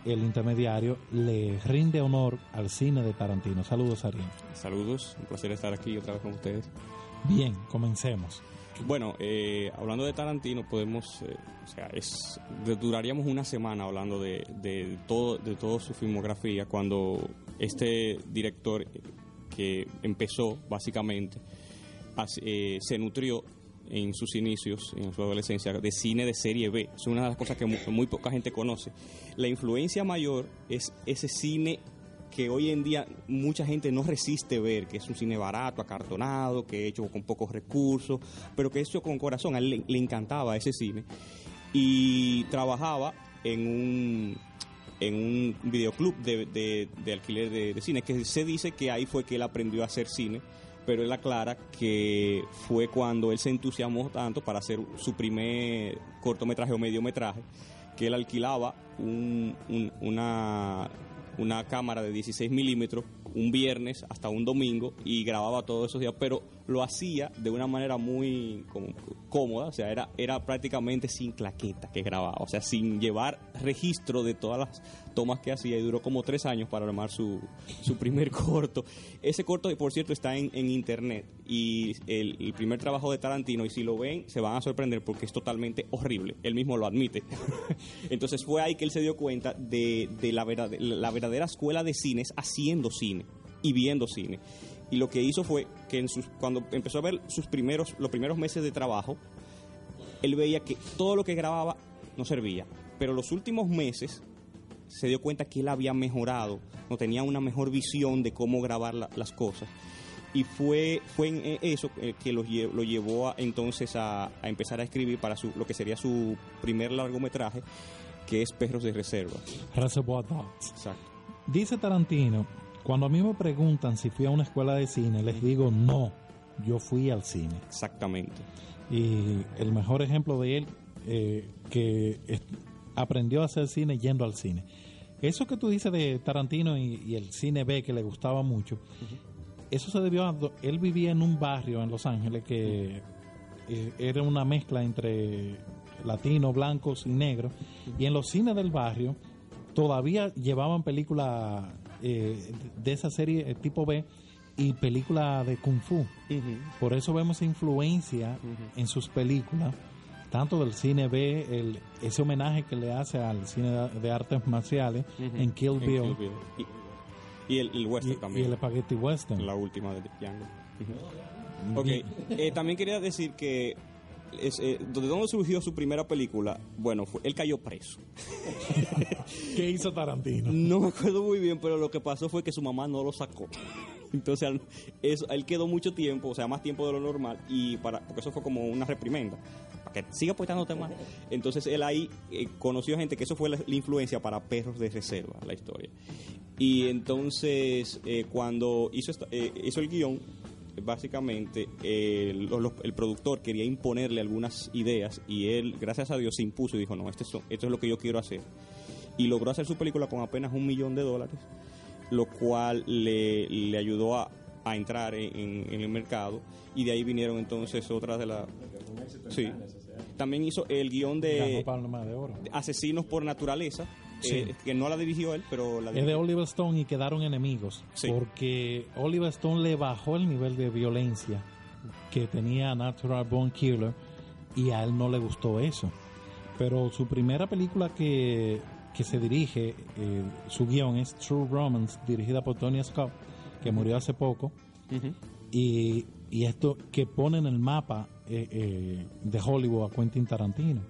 Speaker 2: El Intermediario, le rinde honor al cine de Tarantino. Saludos, Ariel.
Speaker 10: Saludos, un placer estar aquí otra vez con ustedes.
Speaker 2: Bien, comencemos.
Speaker 10: Bueno, eh, hablando de Tarantino, podemos, eh, o sea, es, duraríamos una semana hablando de, de todo, de toda su filmografía, cuando este director que empezó básicamente, eh, se nutrió en sus inicios, en su adolescencia, de cine de serie B. Es una de las cosas que mu- muy poca gente conoce. La influencia mayor es ese cine que hoy en día mucha gente no resiste ver, que es un cine barato, acartonado, que hecho con pocos recursos, pero que hecho con corazón. A él le encantaba ese cine. Y trabajaba en un, en un videoclub de, alquiler de, cine, que se dice que ahí fue que él aprendió a hacer cine, pero él aclara que fue cuando él se entusiasmó tanto para hacer su primer cortometraje o mediometraje, que él alquilaba un- un- una, una cámara de 16 milímetros un viernes hasta un domingo y grababa todos esos días, pero lo hacía de una manera muy como, cómoda, o sea, era, era prácticamente sin claqueta que grababa, o sea, sin llevar registro de todas las tomas que hacía y duró como tres años para armar su, su primer corto. Ese corto, por cierto, está en, en internet y el, primer trabajo de Tarantino, y si lo ven, se van a sorprender porque es totalmente horrible, él mismo lo admite. Entonces fue ahí que él se dio cuenta de, de la, verdad- la verdadera escuela de cines haciendo cine y viendo cine. Y lo que hizo fue que en sus, cuando empezó a ver sus primeros, los primeros meses de trabajo, él veía que todo lo que grababa no servía. Pero los últimos meses se dio cuenta que él había mejorado, no tenía una mejor visión de cómo grabar la- las cosas. Y fue, fue en eso eh, que lo, lle- lo llevó a, entonces a, a empezar a escribir para su, lo que sería su primer largometraje, que es Perros de Reserva.
Speaker 2: Reservoir Dogs.
Speaker 10: Exacto.
Speaker 2: Dice Tarantino, cuando a mí me preguntan si fui a una escuela de cine, les digo no. yo fui al cine.
Speaker 10: Exactamente.
Speaker 2: Y el mejor ejemplo de él, eh, que aprendió a hacer cine yendo al cine. Eso que tú dices de Tarantino y, y el cine B que le gustaba mucho, eso se debió a... Él vivía en un barrio en Los Ángeles que eh, era una mezcla entre latinos, blancos y negros. Y en los cines del barrio todavía llevaban películas eh, de esa serie eh, tipo B y películas de Kung Fu. Por eso vemos influencia en sus películas, tanto del cine B, el, ese homenaje que le hace al cine de, de artes marciales en Kill
Speaker 10: En
Speaker 2: Bill,
Speaker 10: Kill Bill. Y, y el, el western
Speaker 2: y,
Speaker 10: también.
Speaker 2: y el Spaghetti Western.
Speaker 10: La última de Django. Ok, eh, también quería decir que es, eh, ¿de dónde surgió su primera película? Bueno, fue, él cayó preso.
Speaker 2: ¿Qué hizo Tarantino?
Speaker 10: No me acuerdo muy bien, pero lo que pasó fue que su mamá no lo sacó. Entonces, eso, él quedó mucho tiempo, o sea, más tiempo de lo normal, y para porque eso fue como una reprimenda, para que siga portándote mal. Entonces, él ahí eh, conoció gente que eso fue la, la influencia para Perros de Reserva, la historia. Y entonces, eh, cuando hizo, esta- eh, hizo el guion, básicamente eh, lo- lo- el productor quería imponerle algunas ideas y él, gracias a Dios, se impuso y dijo, no, esto es, esto es lo que yo quiero hacer. Y logró hacer su película con apenas un millón de dólares, lo cual le, le ayudó a, a entrar en, en- en el mercado y de ahí vinieron entonces otras de las... Sí. También hizo el
Speaker 2: guion
Speaker 10: de. Asesinos por Naturaleza,
Speaker 2: Sí.
Speaker 10: eh, que no la dirigió él, pero la
Speaker 2: Es de
Speaker 10: dirigió.
Speaker 2: Oliver Stone y quedaron enemigos.
Speaker 10: Sí.
Speaker 2: Porque Oliver Stone le bajó el nivel de violencia que tenía Natural Born Killer y a él no le gustó eso. Pero su primera película que, que se dirige, eh, su guion es True Romance, dirigida por Tony Scott, que murió hace poco. y, y esto que pone en el mapa eh, de Hollywood a Quentin Tarantino.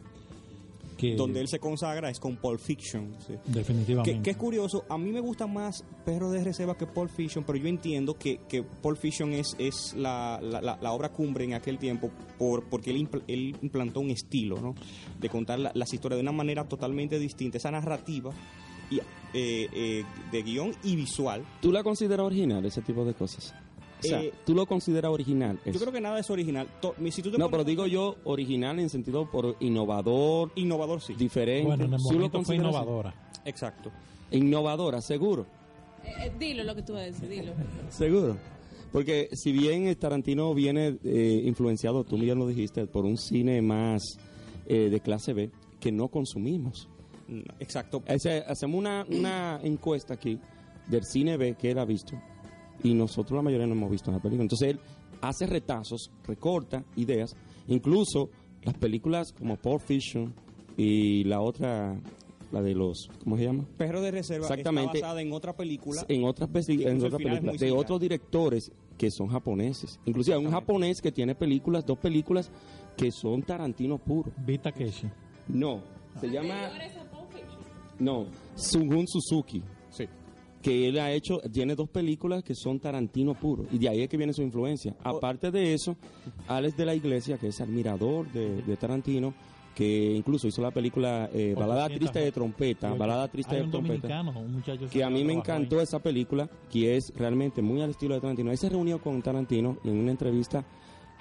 Speaker 2: Que
Speaker 10: donde él se consagra es con Pulp Fiction. sí.
Speaker 2: definitivamente.
Speaker 10: Que, que es curioso, a mí me gusta más Perro de Reserva que Pulp Fiction, pero yo entiendo que, que Pulp Fiction es, es la, la- la- la obra cumbre en aquel tiempo por, porque él, impl- él implantó un estilo ¿no? de contar la- las historias de una manera totalmente distinta, esa narrativa y, eh, eh, de guion y visual.
Speaker 3: ¿Tú la consideras original, ese tipo de cosas? O sea,
Speaker 10: Eh,
Speaker 3: ¿tú lo consideras original?
Speaker 10: Yo creo que nada es original. To- si tú te
Speaker 3: No, pero digo yo original en sentido por innovador,
Speaker 10: Innovador, sí.
Speaker 3: diferente.
Speaker 2: Bueno, en el
Speaker 3: ¿Tú lo
Speaker 2: momento fue innovadora.
Speaker 10: Exacto.
Speaker 3: Innovadora, seguro.
Speaker 4: Eh, eh, dilo lo que tú vas a decir, dilo.
Speaker 3: Seguro. Porque si bien el Tarantino viene eh, influenciado, tú ya lo dijiste, por un cine más eh, de clase B que no consumimos.
Speaker 10: Exacto.
Speaker 3: Hacemos una, una encuesta aquí del cine B que él ha visto y nosotros la mayoría no hemos visto en la película. Entonces él hace retazos, recorta ideas, incluso las películas como Pulp Fiction y la otra, la de los, ¿cómo se llama?
Speaker 10: Perro de Reserva
Speaker 3: Exactamente.
Speaker 10: está basada en otra película.
Speaker 3: en otras, en películas
Speaker 10: muy
Speaker 3: de
Speaker 10: similar.
Speaker 3: otros directores que son japoneses. Inclusive hay un japonés que tiene películas, dos películas que son Tarantino puro.
Speaker 2: Vita Keshi.
Speaker 3: No, se llama no, Sungun Suzuki. Que él ha hecho, tiene dos películas que son Tarantino puro. Y de ahí es que viene su influencia. Aparte de eso, Alex de la Iglesia, que es admirador de, de Tarantino, que incluso hizo la película eh, Balada
Speaker 2: 800
Speaker 3: Triste de Trompeta. Balada Triste de Trompeta que a mí me encantó esa película, que es realmente muy al estilo de Tarantino. Él se reunió con Tarantino en una entrevista,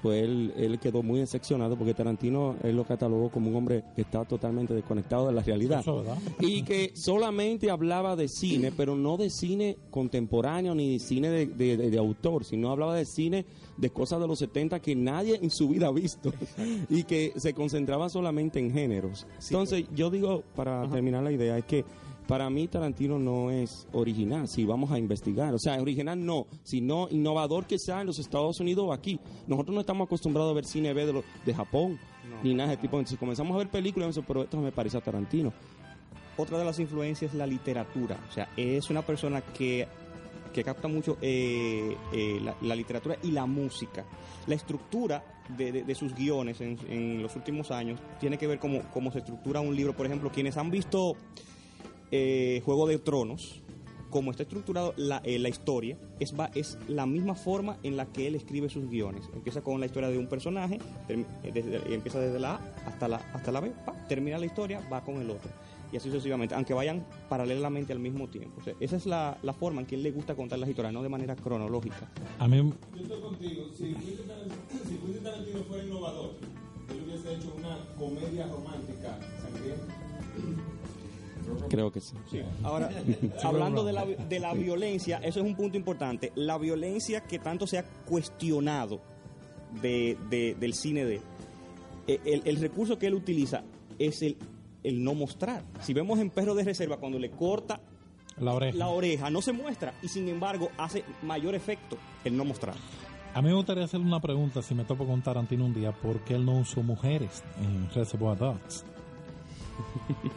Speaker 3: pues él, él quedó muy decepcionado porque Tarantino él lo catalogó como un hombre que está totalmente desconectado de la realidad. Y que solamente hablaba de cine, pero no de cine contemporáneo ni de cine de, de- de- de autor, sino hablaba de cine de cosas de los 70 que nadie en su vida ha visto y que se concentraba solamente en géneros. Entonces, yo digo, para terminar la idea, es que para mí Tarantino no es original, si vamos a investigar. O sea, original no, sino innovador que sea en los Estados Unidos o aquí. Nosotros no estamos acostumbrados a ver cine B de, lo- de Japón, ni nada de tipo. Entonces comenzamos a ver películas y pero esto me parece a Tarantino.
Speaker 10: Otra de las influencias es la literatura. O sea, es una persona que, que capta mucho eh, eh, la, la literatura y la música. La estructura de, de- de sus guiones en, en los últimos años tiene que ver cómo, cómo se estructura un libro. Por ejemplo, quienes han visto eh, Juego de Tronos, como está estructurado la, eh, la historia, es, va- es la misma forma en la que él escribe sus guiones. Empieza con la historia de un personaje, term- eh, desde- empieza desde la A hasta la, hasta la B, pa, termina la historia, va con el otro. y así sucesivamente, aunque vayan paralelamente al mismo tiempo. O sea, esa es la, la forma en que él le gusta contar las historias, no de manera cronológica.
Speaker 2: A mí,
Speaker 11: Yo estoy contigo. Si Quentin Tarantino fuera innovador, él hubiese hecho una comedia romántica sangrienta.
Speaker 3: Creo que sí.
Speaker 10: Ahora, hablando de la, de la violencia, eso es un punto importante. La violencia que tanto se ha cuestionado de, de- del cine de él, eh, el, el recurso que él utiliza es el, el no mostrar. Si vemos en Perro de Reserva, cuando le corta
Speaker 2: la oreja.
Speaker 10: la oreja, no se muestra y sin embargo hace mayor efecto el no mostrar.
Speaker 2: A mí me gustaría hacerle una pregunta, si me topo con Tarantino un día, ¿por qué él no usó mujeres en Reservoir Dogs?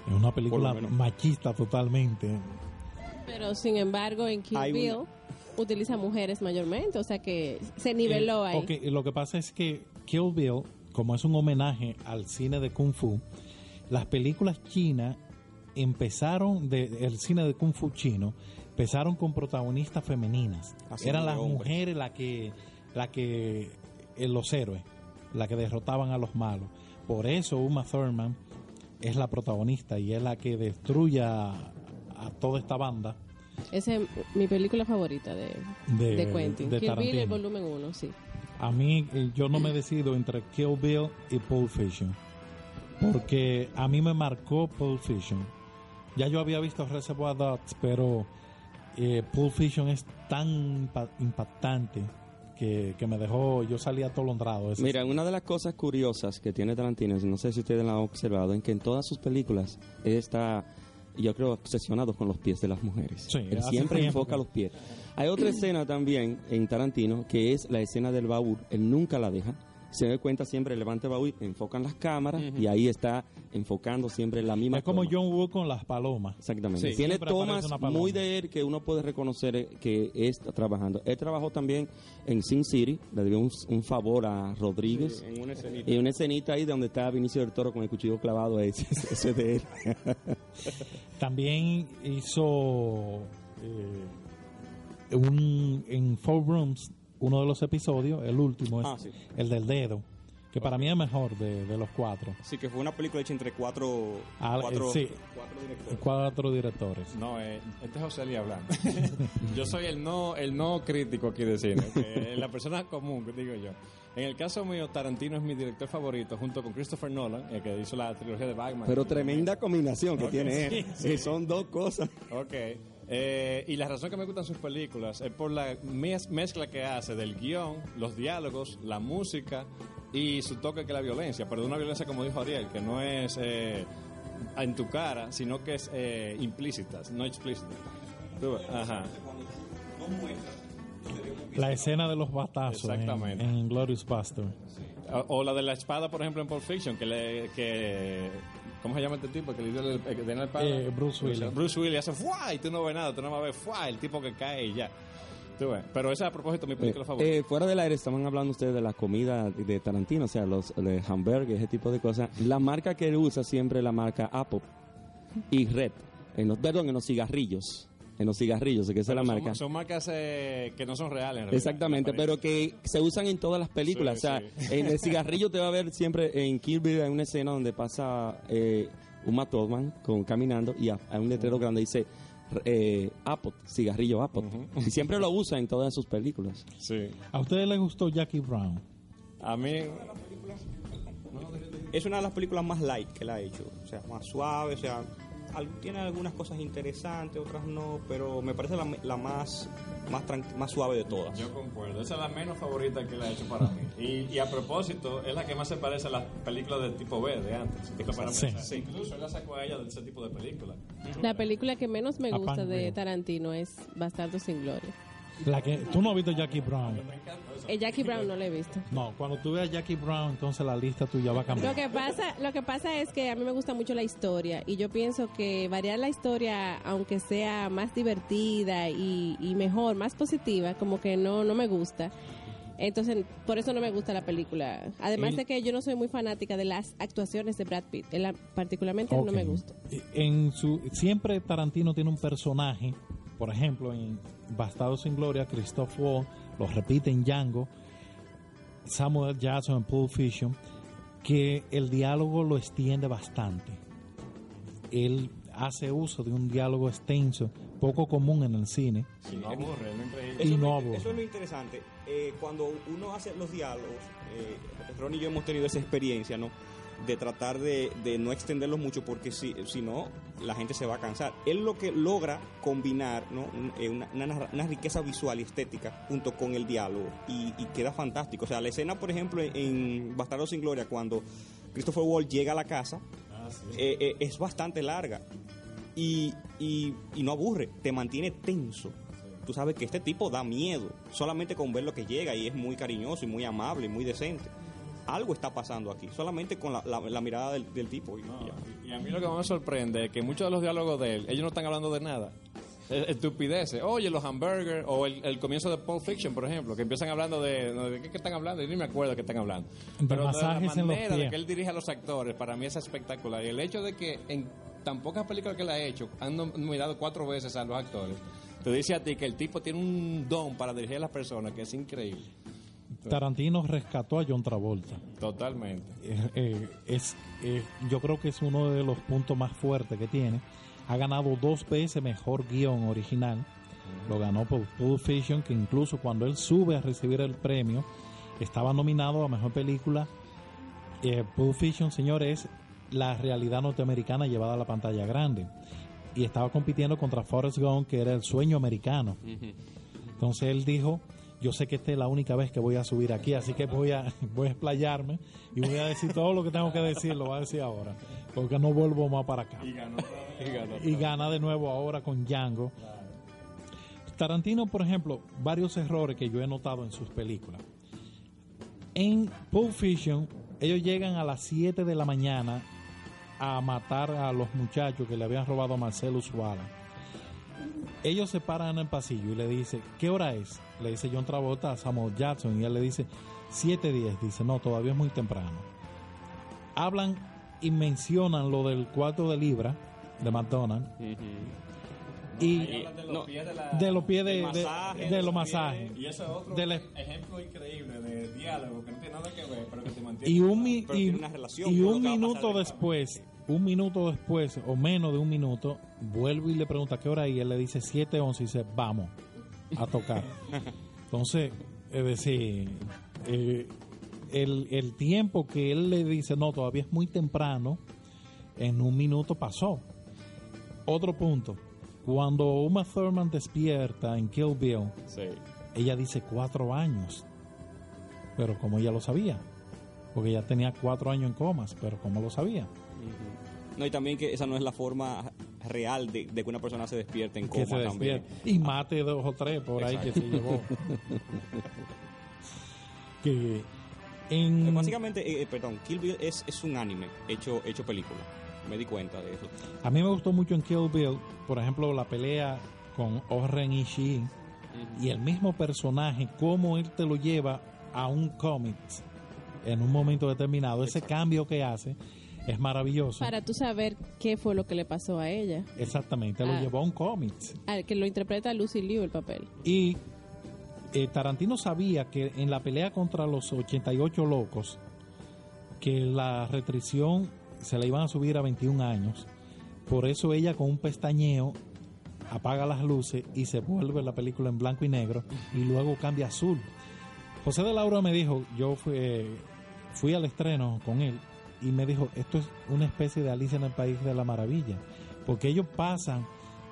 Speaker 2: Es una película machista totalmente.
Speaker 4: Pero sin embargo, en Kill Bill
Speaker 2: una-
Speaker 4: utiliza mujeres mayormente, o sea que se niveló
Speaker 2: Eh,
Speaker 4: ahí.
Speaker 2: ok, lo que pasa es que Kill Bill, como es un homenaje al cine de Kung Fu, las películas chinas empezaron, de, el cine de Kung Fu chino, empezaron con protagonistas femeninas.
Speaker 10: Así
Speaker 2: Eran las
Speaker 10: hombres.
Speaker 2: mujeres las que, la que, eh, los héroes, las que derrotaban a los malos. Por eso Uma Thurman es la protagonista y es la que destruye a, a toda esta banda.
Speaker 4: Esa es mi película favorita de,
Speaker 2: De-
Speaker 4: de Quentin.
Speaker 2: de
Speaker 4: Kill Bill, el volumen 1, sí.
Speaker 2: A mí, eh, yo no me decido entre Kill Bill y Pulp Fiction. Porque a mí me marcó Pulp Fiction. Ya yo había visto Reservoir Dogs, pero eh, Pulp Fiction es tan impa- impactante que, que me dejó, yo salía atolondrado. Ese-
Speaker 3: Mira, una de las cosas curiosas que tiene Tarantino, no sé si ustedes la han observado, en que en todas sus películas él está, yo creo, obsesionado con los pies de las mujeres.
Speaker 2: Sí,
Speaker 3: él siempre
Speaker 2: tiempo
Speaker 3: enfoca los pies. Hay otra escena también en Tarantino que es la escena del baúl. Él nunca la deja. Se da cuenta siempre, levanta el baúl, enfocan las cámaras y ahí está enfocando siempre la misma
Speaker 2: es como
Speaker 3: toma.
Speaker 2: John Woo con las palomas.
Speaker 3: Exactamente.
Speaker 2: Sí.
Speaker 3: Tiene tomas muy de él que uno puede reconocer que está trabajando. Él trabajó también en Sin City, le dio un, un favor a Rodríguez.
Speaker 10: Sí, en una escenita.
Speaker 3: Y una escenita ahí donde está Vinicio del Toro con el cuchillo clavado, ese, ese es de él.
Speaker 2: También hizo eh, un, en Four Rooms, uno de los episodios, el último, es
Speaker 10: Ah, sí.
Speaker 2: el del dedo, que para mí es mejor de, de los cuatro.
Speaker 10: Sí, que fue una película hecha entre cuatro,
Speaker 2: Ah,
Speaker 10: cuatro,
Speaker 2: eh, sí.
Speaker 10: cuatro directores.
Speaker 2: Cuatro directores.
Speaker 9: No, eh, este es José Eli hablando. yo soy el no, el no crítico aquí de cine, que la persona común, que digo yo. En el caso mío, Tarantino es mi director favorito, junto con Christopher Nolan, el que hizo la trilogía de Batman.
Speaker 3: Pero tremenda combinación que tiene
Speaker 9: sí,
Speaker 3: él.
Speaker 9: sí.
Speaker 3: Sí, Son dos cosas.
Speaker 9: Ok. Eh, y la razón que me gustan sus películas es por la mez- mezcla que hace del guion, los diálogos, la música y su toque que es la violencia. Pero de una violencia, como dijo Ariel, que no es eh, en tu cara, sino que es eh, implícita, no explícita. Tú Ajá.
Speaker 2: La escena de los batazos en,
Speaker 9: Exactamente.
Speaker 2: en Glorious Buster.
Speaker 9: O, o la de la espada, por ejemplo, en Pulp Fiction, que le... Que, ¿Cómo se llama este tipo? Que le dio el, que.
Speaker 2: Eh, Bruce Willis.
Speaker 9: Bruce Willis hace ¡fua! y tú no ves nada, tú no vas a ver ¡fua! el tipo que cae y ya. Tú ves. Pero esa a propósito mi película favorita.
Speaker 3: Eh, fuera del aire estaban hablando ustedes de la comida de Tarantino, o sea, los, los hamburgues, ese tipo de cosas. La marca que él usa siempre es la marca Apple y Red. En los, perdón, en los cigarrillos. En los cigarrillos, que esa es la marca.
Speaker 9: Son, son marcas eh, que no son reales, en realidad.
Speaker 3: Exactamente, pero que se usan en todas las películas.
Speaker 9: Sí,
Speaker 3: o sea,
Speaker 9: sí.
Speaker 3: en el cigarrillo te va a ver siempre en Kill Bill hay una escena donde pasa eh, Uma Thurman con caminando y hay un letrero grande dice eh, Apple, cigarrillo Apple. Y siempre lo usa en todas sus películas.
Speaker 9: Sí.
Speaker 2: ¿A ustedes les gustó Jackie Brown?
Speaker 9: A mí...
Speaker 10: Es una de las películas más light que él ha hecho. O sea, más suave, o sea, tiene algunas cosas interesantes, otras no, pero me parece la, la más, más, tran- más suave de todas.
Speaker 9: Yo concuerdo, esa es la menos favorita que él ha hecho para mí. Y, y a propósito, es la que más se parece a las películas del tipo B de antes. si te paras a
Speaker 2: Sí.
Speaker 9: pensar. Incluso él la sacó a ella de ese tipo de películas.
Speaker 4: La película que menos me gusta de. Tarantino es Bastardo sin Gloria.
Speaker 2: La que, tú no has visto Jackie Brown.
Speaker 4: Eh, Jackie Brown no la he visto.
Speaker 2: No, cuando tú veas Jackie Brown, entonces la lista tuya va a cambiar.
Speaker 4: Lo que pasa, lo que pasa es que a mí me gusta mucho la historia y yo pienso que variar la historia, aunque sea más divertida y, y mejor, más positiva, como que no, no me gusta. Entonces, por eso no me gusta la película. Además
Speaker 2: El-
Speaker 4: de que yo no soy muy fanática de las actuaciones de Brad Pitt. Él, particularmente no me gusta.
Speaker 2: En su, siempre Tarantino tiene un personaje, por ejemplo, en Bastardo sin Gloria, Christoph Waltz, lo repite en Django, Samuel Jackson en Pulp Fiction, que el diálogo lo extiende bastante. Él hace uso de un diálogo extenso, poco común en el cine.
Speaker 9: Si no aburre, es.
Speaker 2: Y
Speaker 10: Eso,
Speaker 2: no
Speaker 10: es lo-
Speaker 2: aburre.
Speaker 10: eso es lo interesante. Eh, cuando uno hace los diálogos, eh, Ron y yo hemos tenido esa experiencia, ¿no? De tratar de, de no extenderlos mucho porque si, si no, la gente se va a cansar. Él lo que logra combinar, ¿no? Eh, Una, una una riqueza visual y estética junto con el diálogo y, y queda fantástico. O sea, la escena, por ejemplo, en, en Bastardo sin Gloria, cuando Christopher Wall llega a la casa, eh, eh, es bastante larga y, y, y no aburre, te mantiene tenso. Tú sabes que este tipo da miedo, solamente con ver lo que llega y es muy cariñoso y muy amable y muy decente. Algo está pasando aquí, solamente con la, la- la mirada del, del tipo. y-. Y
Speaker 9: a mí lo que más me sorprende es que muchos de los diálogos de él, ellos no están hablando de nada. Es- Estupideces. Oye, los hamburgers o el, el comienzo de Pulp Fiction, por ejemplo, que empiezan hablando de... no, ¿De qué, qué están hablando? Yo ni me acuerdo de qué están hablando.
Speaker 2: De
Speaker 9: Pero de la
Speaker 2: masajes en los
Speaker 9: manera de que él dirige a los actores, para mí es espectacular. Y el hecho de que en tan pocas películas que él ha hecho, han nom- nominado cuatro veces a los actores, te dice a ti que el tipo tiene un don para dirigir a las personas que es increíble.
Speaker 2: Tarantino rescató a John Travolta.
Speaker 9: Totalmente.
Speaker 2: Eh, eh, es, eh, yo creo que es uno de los puntos más fuertes que tiene. Ha ganado dos veces mejor guion original. Lo ganó por Pulp Fiction, que incluso cuando él sube a recibir el premio, estaba nominado a mejor película. Pulp Fiction, señores, es la realidad norteamericana llevada a la pantalla grande. Y estaba compitiendo contra Forrest Gump, que era el sueño americano. Entonces él dijo, yo sé que esta es la única vez que voy a subir aquí, así que voy a, voy a explayarme y voy a decir todo lo que tengo que decir, lo voy a decir ahora, porque no vuelvo más para acá.
Speaker 9: Y ganó. Y ganó.
Speaker 2: Y gana de nuevo ahora con Django. Tarantino, por ejemplo, varios errores que yo he notado en sus películas. En Pulp Fiction, ellos llegan a las 7 de la mañana a matar a los muchachos que le habían robado a Marcelo Suárez. Ellos se paran en el pasillo y le dice, ¿qué hora es? Le dice John Travolta a Samuel Jackson y él le dice, 7.10. Dice, no, todavía es muy temprano. Hablan y mencionan lo del cuarto de libra de McDonald's y
Speaker 9: Ahí hablan de los pies de la-
Speaker 2: de los pies de, de-
Speaker 9: masaje,
Speaker 2: de
Speaker 9: los
Speaker 2: masajes.
Speaker 9: Y ese es otro
Speaker 2: la-
Speaker 9: ejemplo increíble de diálogo que no tiene nada que ver, pero que te mantiene.
Speaker 2: y un,
Speaker 9: Pero
Speaker 2: y,
Speaker 9: tiene una relación
Speaker 2: y un minuto
Speaker 9: de
Speaker 2: después, un minuto después, o menos de un minuto, vuelve y le pregunta qué hora y él le dice 7.11 y dice, vamos a tocar. Entonces, es decir, eh, el, el tiempo que él le dice, no, todavía es muy temprano, en un minuto pasó. Otro punto, cuando Uma Thurman despierta en Kill Bill, ella dice cuatro años, pero como ella lo sabía, porque ella tenía cuatro años en comas, pero como lo sabía.
Speaker 10: No, y también que esa no es la forma real de, de que una persona se despierte en coma también.
Speaker 2: y mate dos o tres por ahí que se llevó. que en
Speaker 10: Eh, Básicamente, eh, perdón, Kill Bill es, es un anime hecho, hecho película. Me di cuenta de eso.
Speaker 2: a mí me gustó mucho en Kill Bill, por ejemplo, la pelea con Oren Ishii y el mismo personaje, cómo él te lo lleva a un cómic en un momento determinado. Ese cambio que hace es maravilloso.
Speaker 4: Para tú saber qué fue lo que le pasó a ella.
Speaker 2: Exactamente, lo
Speaker 4: Ah.
Speaker 2: llevó a un cómic.
Speaker 4: Al que lo interpreta Lucy Liu el papel.
Speaker 2: Y eh, Tarantino sabía que en la pelea contra los 88 locos, que la restricción se la iban a subir a 21 años. Por eso ella con un pestañeo apaga las luces y se vuelve la película en blanco y negro y luego cambia a azul. José de Laura me dijo, yo fui, eh, fui al estreno con él y me dijo, esto es una especie de Alicia en el País de la Maravilla, porque ellos pasan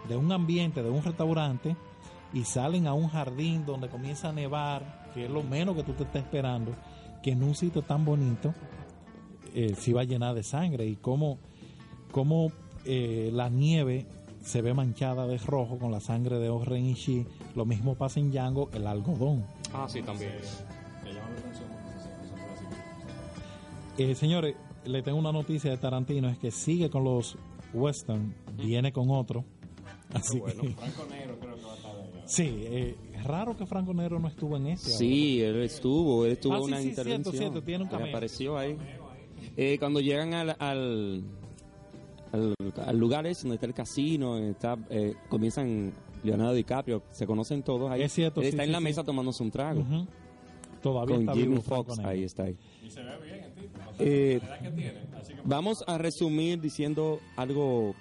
Speaker 2: de un ambiente, de un restaurante, y salen a un jardín donde comienza a nevar, que es lo menos que tú te estás esperando, que en un sitio tan bonito eh, se iba a llenar de sangre y cómo, cómo eh, la nieve se ve manchada de rojo con la sangre de Oren Ishii. Lo mismo pasa en Django, el algodón.
Speaker 10: Ah, sí, también.
Speaker 2: Eh, señores, le tengo una noticia de Tarantino, es que sigue con los western, viene con otro. Así que,
Speaker 9: Franco Negro creo que va a estar ahí.
Speaker 2: sí, eh, es raro que Franco Negro no estuvo en este.
Speaker 3: Sí, él estuvo, él tuvo
Speaker 2: Ah, sí,
Speaker 3: una
Speaker 2: sí, cierto,
Speaker 3: intervención.
Speaker 2: cierto, tiene un cameo.
Speaker 3: apareció ahí. Eh, cuando llegan al, al, al, al lugar ese donde está el casino, está, eh, comienzan Leonardo DiCaprio, se conocen todos ahí.
Speaker 2: Es cierto,
Speaker 3: él
Speaker 2: sí,
Speaker 3: está
Speaker 2: sí,
Speaker 3: en la
Speaker 2: sí.
Speaker 3: mesa tomándose un trago.
Speaker 2: Ujú. Todavía
Speaker 3: con
Speaker 2: está
Speaker 3: Jimmy Fox, ahí está ahí.
Speaker 9: Y se ve bien.
Speaker 3: Eh, Vamos a resumir diciendo algo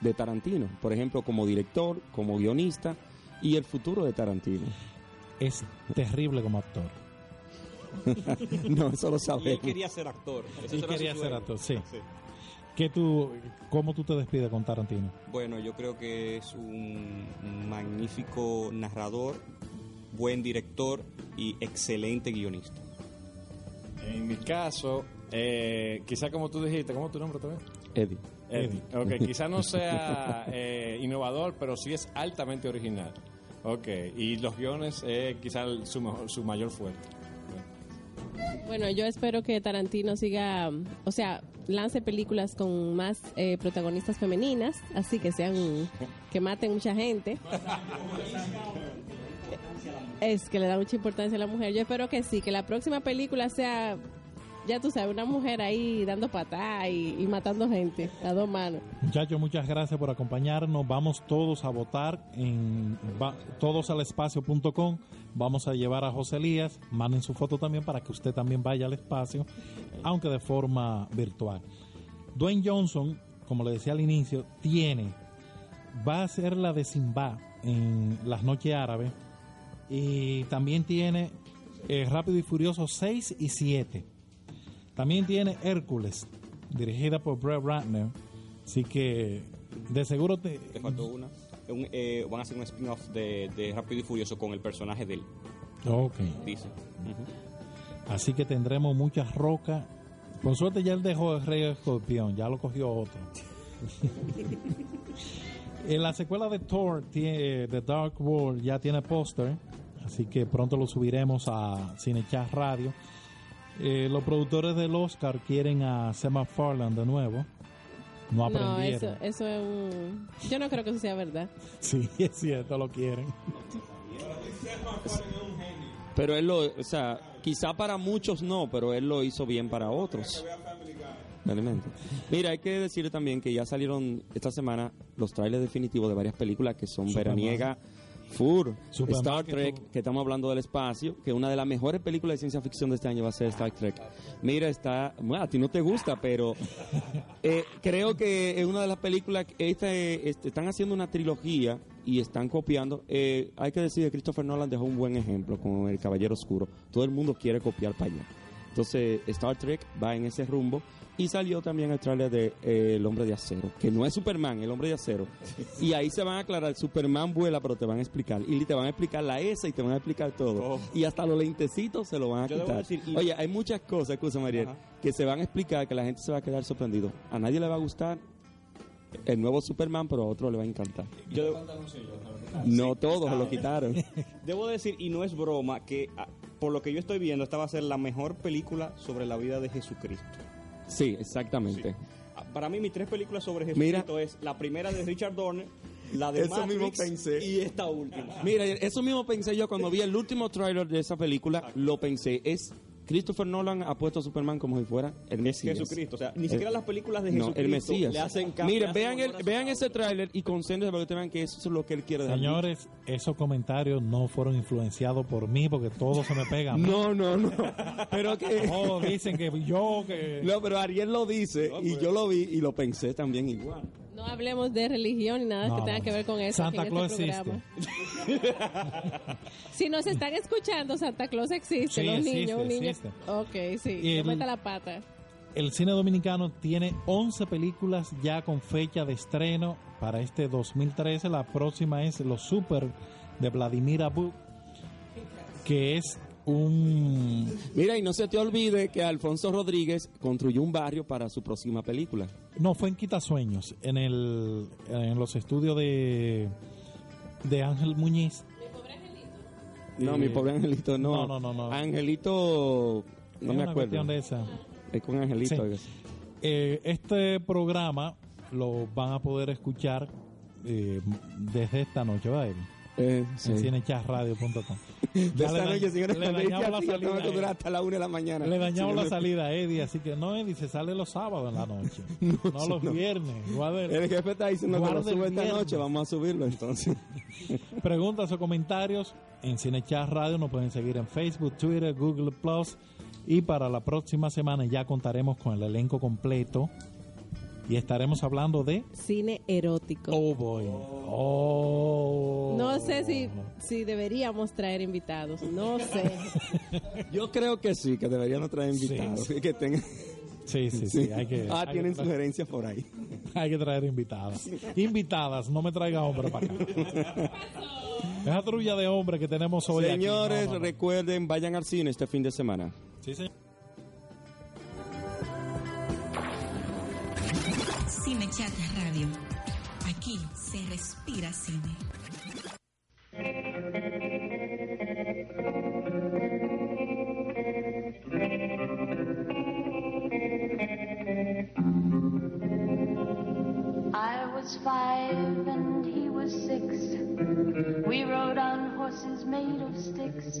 Speaker 3: de Tarantino. Por ejemplo, como director, como guionista y el futuro de Tarantino.
Speaker 2: Es terrible como actor.
Speaker 3: no, eso lo
Speaker 10: Y él
Speaker 3: sabemos.
Speaker 10: quería ser actor. Su
Speaker 2: quería ser actor, sí. ¿Qué tú, ¿Cómo tú te despides con Tarantino?
Speaker 10: Bueno, yo creo que es un magnífico narrador, buen director y excelente guionista.
Speaker 9: En mi caso, eh, quizá como tú dijiste, ¿cómo es tu nombre otra vez?
Speaker 3: Eddie.
Speaker 9: Eddie. Ok, quizá no sea eh, innovador, pero sí es altamente original. Ok, y los guiones es quizá el- su, mejor- su mayor fuerte.
Speaker 4: Bueno, yo espero que Tarantino siga, o sea, lance películas con más eh, protagonistas femeninas, así que sean, que maten mucha gente. Es que le da mucha importancia a la mujer. Yo espero que sí, que la próxima película sea, ya tú sabes, una mujer ahí dando patada y, matando gente a dos manos.
Speaker 2: Muchachos, muchas gracias por acompañarnos. Vamos todos a votar en va- todosalespacio.com. Vamos a llevar a José Elías. Manden su foto también para que usted también vaya al espacio, aunque de forma virtual. Dwayne Johnson, como le decía al inicio, tiene, va a ser la de Simba en las noches árabes y también tiene eh, Rápido y Furioso 6 y 7. También tiene Hércules, dirigida por Brett Ratner. Así que de seguro te...
Speaker 10: Te faltó una. Un, eh, van a hacer un spin-off de, de Rápido y Furioso con el personaje de él,
Speaker 2: Ok.
Speaker 10: dice.
Speaker 2: Así que tendremos muchas rocas. Con suerte ya él dejó el Rey Escorpión, ya lo cogió otro. en la secuela de Thor, tie- The Dark World, ya tiene póster. Así que pronto lo subiremos a Cinechat Radio. Eh, los productores del Oscar quieren a Sema Farland de nuevo. No
Speaker 4: No,
Speaker 2: aprendieron.
Speaker 4: eso, eso es un... Yo no creo que eso sea verdad.
Speaker 2: Sí, es cierto, lo quieren.
Speaker 3: Pero él lo, o sea, quizá para muchos no, pero él lo hizo bien para otros. Realmente. Mira, hay que decir también que ya salieron esta semana los trailers definitivos de varias películas que son
Speaker 2: Superman.
Speaker 3: Fur,
Speaker 2: Superman,
Speaker 3: Star
Speaker 2: que
Speaker 3: Trek,
Speaker 2: tú-
Speaker 3: que estamos hablando del espacio, que una de las mejores películas de ciencia ficción de este año va a ser Star Trek. Mira, está, bueno, a ti no te gusta, pero eh, creo que es una de las películas, que este, este, están haciendo una trilogía y están copiando. Eh, hay que decir que Christopher Nolan dejó un buen ejemplo con El Caballero Oscuro. Todo el mundo quiere copiar para allá. Entonces, Star Trek va en ese rumbo. Y salió también el tráiler de eh, El Hombre de Acero, que no es Superman, El Hombre de Acero. Y ahí se van a aclarar, Superman vuela, pero te van a explicar. Y te van a explicar la S y te van a explicar todo. Y hasta los lentecitos se lo van a
Speaker 10: Yo
Speaker 3: quitar.
Speaker 10: decir, y-
Speaker 3: Oye, hay muchas cosas, excusa Mariel,
Speaker 10: Ajá.
Speaker 3: que se van a explicar, que la gente se va a quedar sorprendido. A nadie le va a gustar el nuevo Superman, pero a otro le va a encantar.
Speaker 10: Yo debo,
Speaker 3: No todos lo quitaron.
Speaker 10: debo decir, y no es broma, que ah, por lo que yo estoy viendo, esta va a ser la mejor película sobre la vida de Jesucristo.
Speaker 3: Sí, exactamente.
Speaker 10: Ah, Para mí, mis tres películas sobre
Speaker 3: Mira.
Speaker 10: Jesucristo es la primera de Richard Donner, la de
Speaker 3: Eso mismo
Speaker 10: Matrix
Speaker 3: pensé.
Speaker 10: y esta última.
Speaker 3: Mira, eso mismo pensé yo cuando vi el último tráiler de esa película, lo pensé, es Christopher Nolan ha puesto a Superman como si fuera el
Speaker 10: Es
Speaker 3: Mesías.
Speaker 10: Jesucristo, o sea, ni
Speaker 3: Eh,
Speaker 10: siquiera las películas de
Speaker 3: No,
Speaker 10: Jesucristo
Speaker 3: el Mesías.
Speaker 10: le hacen cambio.
Speaker 3: Miren, vean, el, vean ese tráiler y concéntrense para que ustedes vean que eso es lo que él quiere dejar.
Speaker 2: Señores, esos comentarios no fueron influenciados por mí porque todo se me pega. a mí.
Speaker 3: No, no, no. Pero que...
Speaker 2: Todos dicen que yo, que...
Speaker 3: No, pero Ariel lo dice
Speaker 10: No,
Speaker 3: y
Speaker 10: pero-
Speaker 3: yo lo vi y lo pensé también igual.
Speaker 4: No hablemos de religión ni nada
Speaker 2: No,
Speaker 4: que tenga que ver con eso.
Speaker 2: Santa
Speaker 4: en
Speaker 2: Claus
Speaker 4: este
Speaker 2: existe.
Speaker 4: si nos están escuchando, Santa Claus existe.
Speaker 2: Sí,
Speaker 4: los
Speaker 2: existe,
Speaker 4: niños, un niño.
Speaker 2: existe.
Speaker 4: Ok, sí.
Speaker 2: Y el-
Speaker 4: meta la pata.
Speaker 2: El cine dominicano tiene 11 películas ya con fecha de estreno para este 2013. La próxima es Los Super de Vladimir Abud, que es un...
Speaker 3: Mira, y no se te olvide que Alfonso Rodríguez construyó un barrio para su próxima película.
Speaker 2: No, fue en Quitasueños, en, el, en los estudios de, de Ángel Muñiz.
Speaker 3: No,
Speaker 2: Eh,
Speaker 3: mi pobre Angelito, no.
Speaker 2: no, no, no.
Speaker 3: Angelito, no
Speaker 2: Es
Speaker 3: me
Speaker 2: una
Speaker 3: acuerdo.
Speaker 2: cuestión de esa.
Speaker 3: Es con Angelito.
Speaker 2: Sí. Eh, este programa lo van a poder escuchar eh, desde esta noche, ¿va? Eddie?
Speaker 3: Eh, sí.
Speaker 2: En cinecharradio.com.
Speaker 3: De esta noche, señores,
Speaker 2: le dañamos la
Speaker 3: tengo que
Speaker 2: salida,
Speaker 3: durar
Speaker 2: eh.
Speaker 3: hasta la una de la mañana.
Speaker 2: Le dañamos la salida a Eddie, así que no, Eddie, se sale los sábados en la noche. No, los
Speaker 3: no.
Speaker 2: viernes.
Speaker 3: El jefe está diciendo que lo sube esta noche, vamos a subirlo entonces.
Speaker 2: Preguntas o comentarios en Cinechat Radio. Nos pueden seguir en Facebook, Twitter, Google Plus. Y para la próxima semana ya contaremos con el elenco completo y estaremos hablando de
Speaker 4: Cine erótico.
Speaker 2: Oh boy. Oh.
Speaker 4: No sé si, si deberíamos traer invitados, no sé.
Speaker 3: Yo creo que sí, que deberían traer invitados.
Speaker 2: Sí.
Speaker 3: Que tengan...
Speaker 2: Sí, sí, sí. Hay que,
Speaker 3: ah,
Speaker 2: hay
Speaker 3: tienen sugerencias por ahí.
Speaker 2: Hay que traer invitadas. Invitadas, no me traiga hombre para acá. Esa trulla de hombres que tenemos hoy aquí,
Speaker 3: Señores,
Speaker 2: no, no, no.
Speaker 3: recuerden, vayan al cine este fin de semana.
Speaker 2: Sí, señor.
Speaker 1: Chat Radio. Aquí se respira cine.
Speaker 12: I was five and he was six. We rode on horses made of sticks.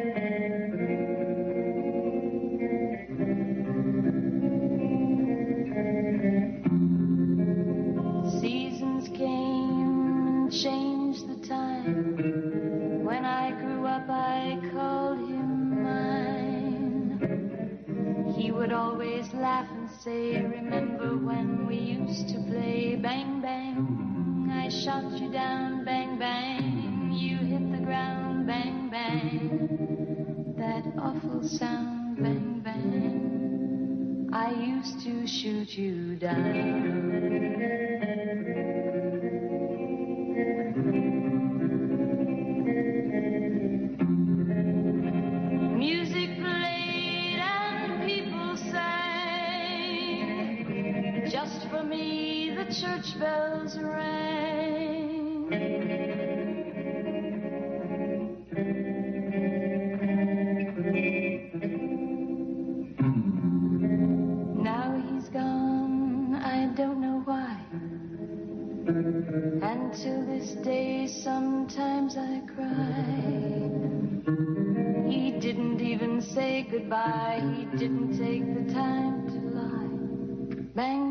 Speaker 12: Always laugh and say, Remember when we used to play bang bang? I shot you down, bang bang. You hit the ground, bang bang. That awful sound, bang bang. I used to shoot you down. Bells rang. Now he's gone, I don't know why. And till this day, sometimes I cry. He didn't even say goodbye. He didn't take the time to lie. Bang.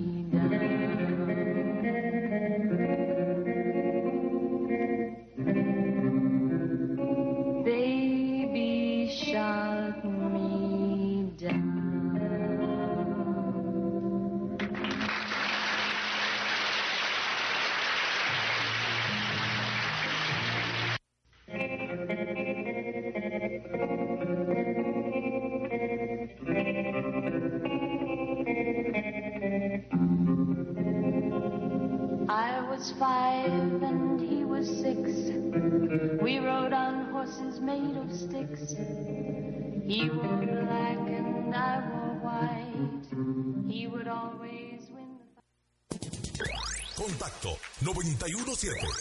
Speaker 5: 917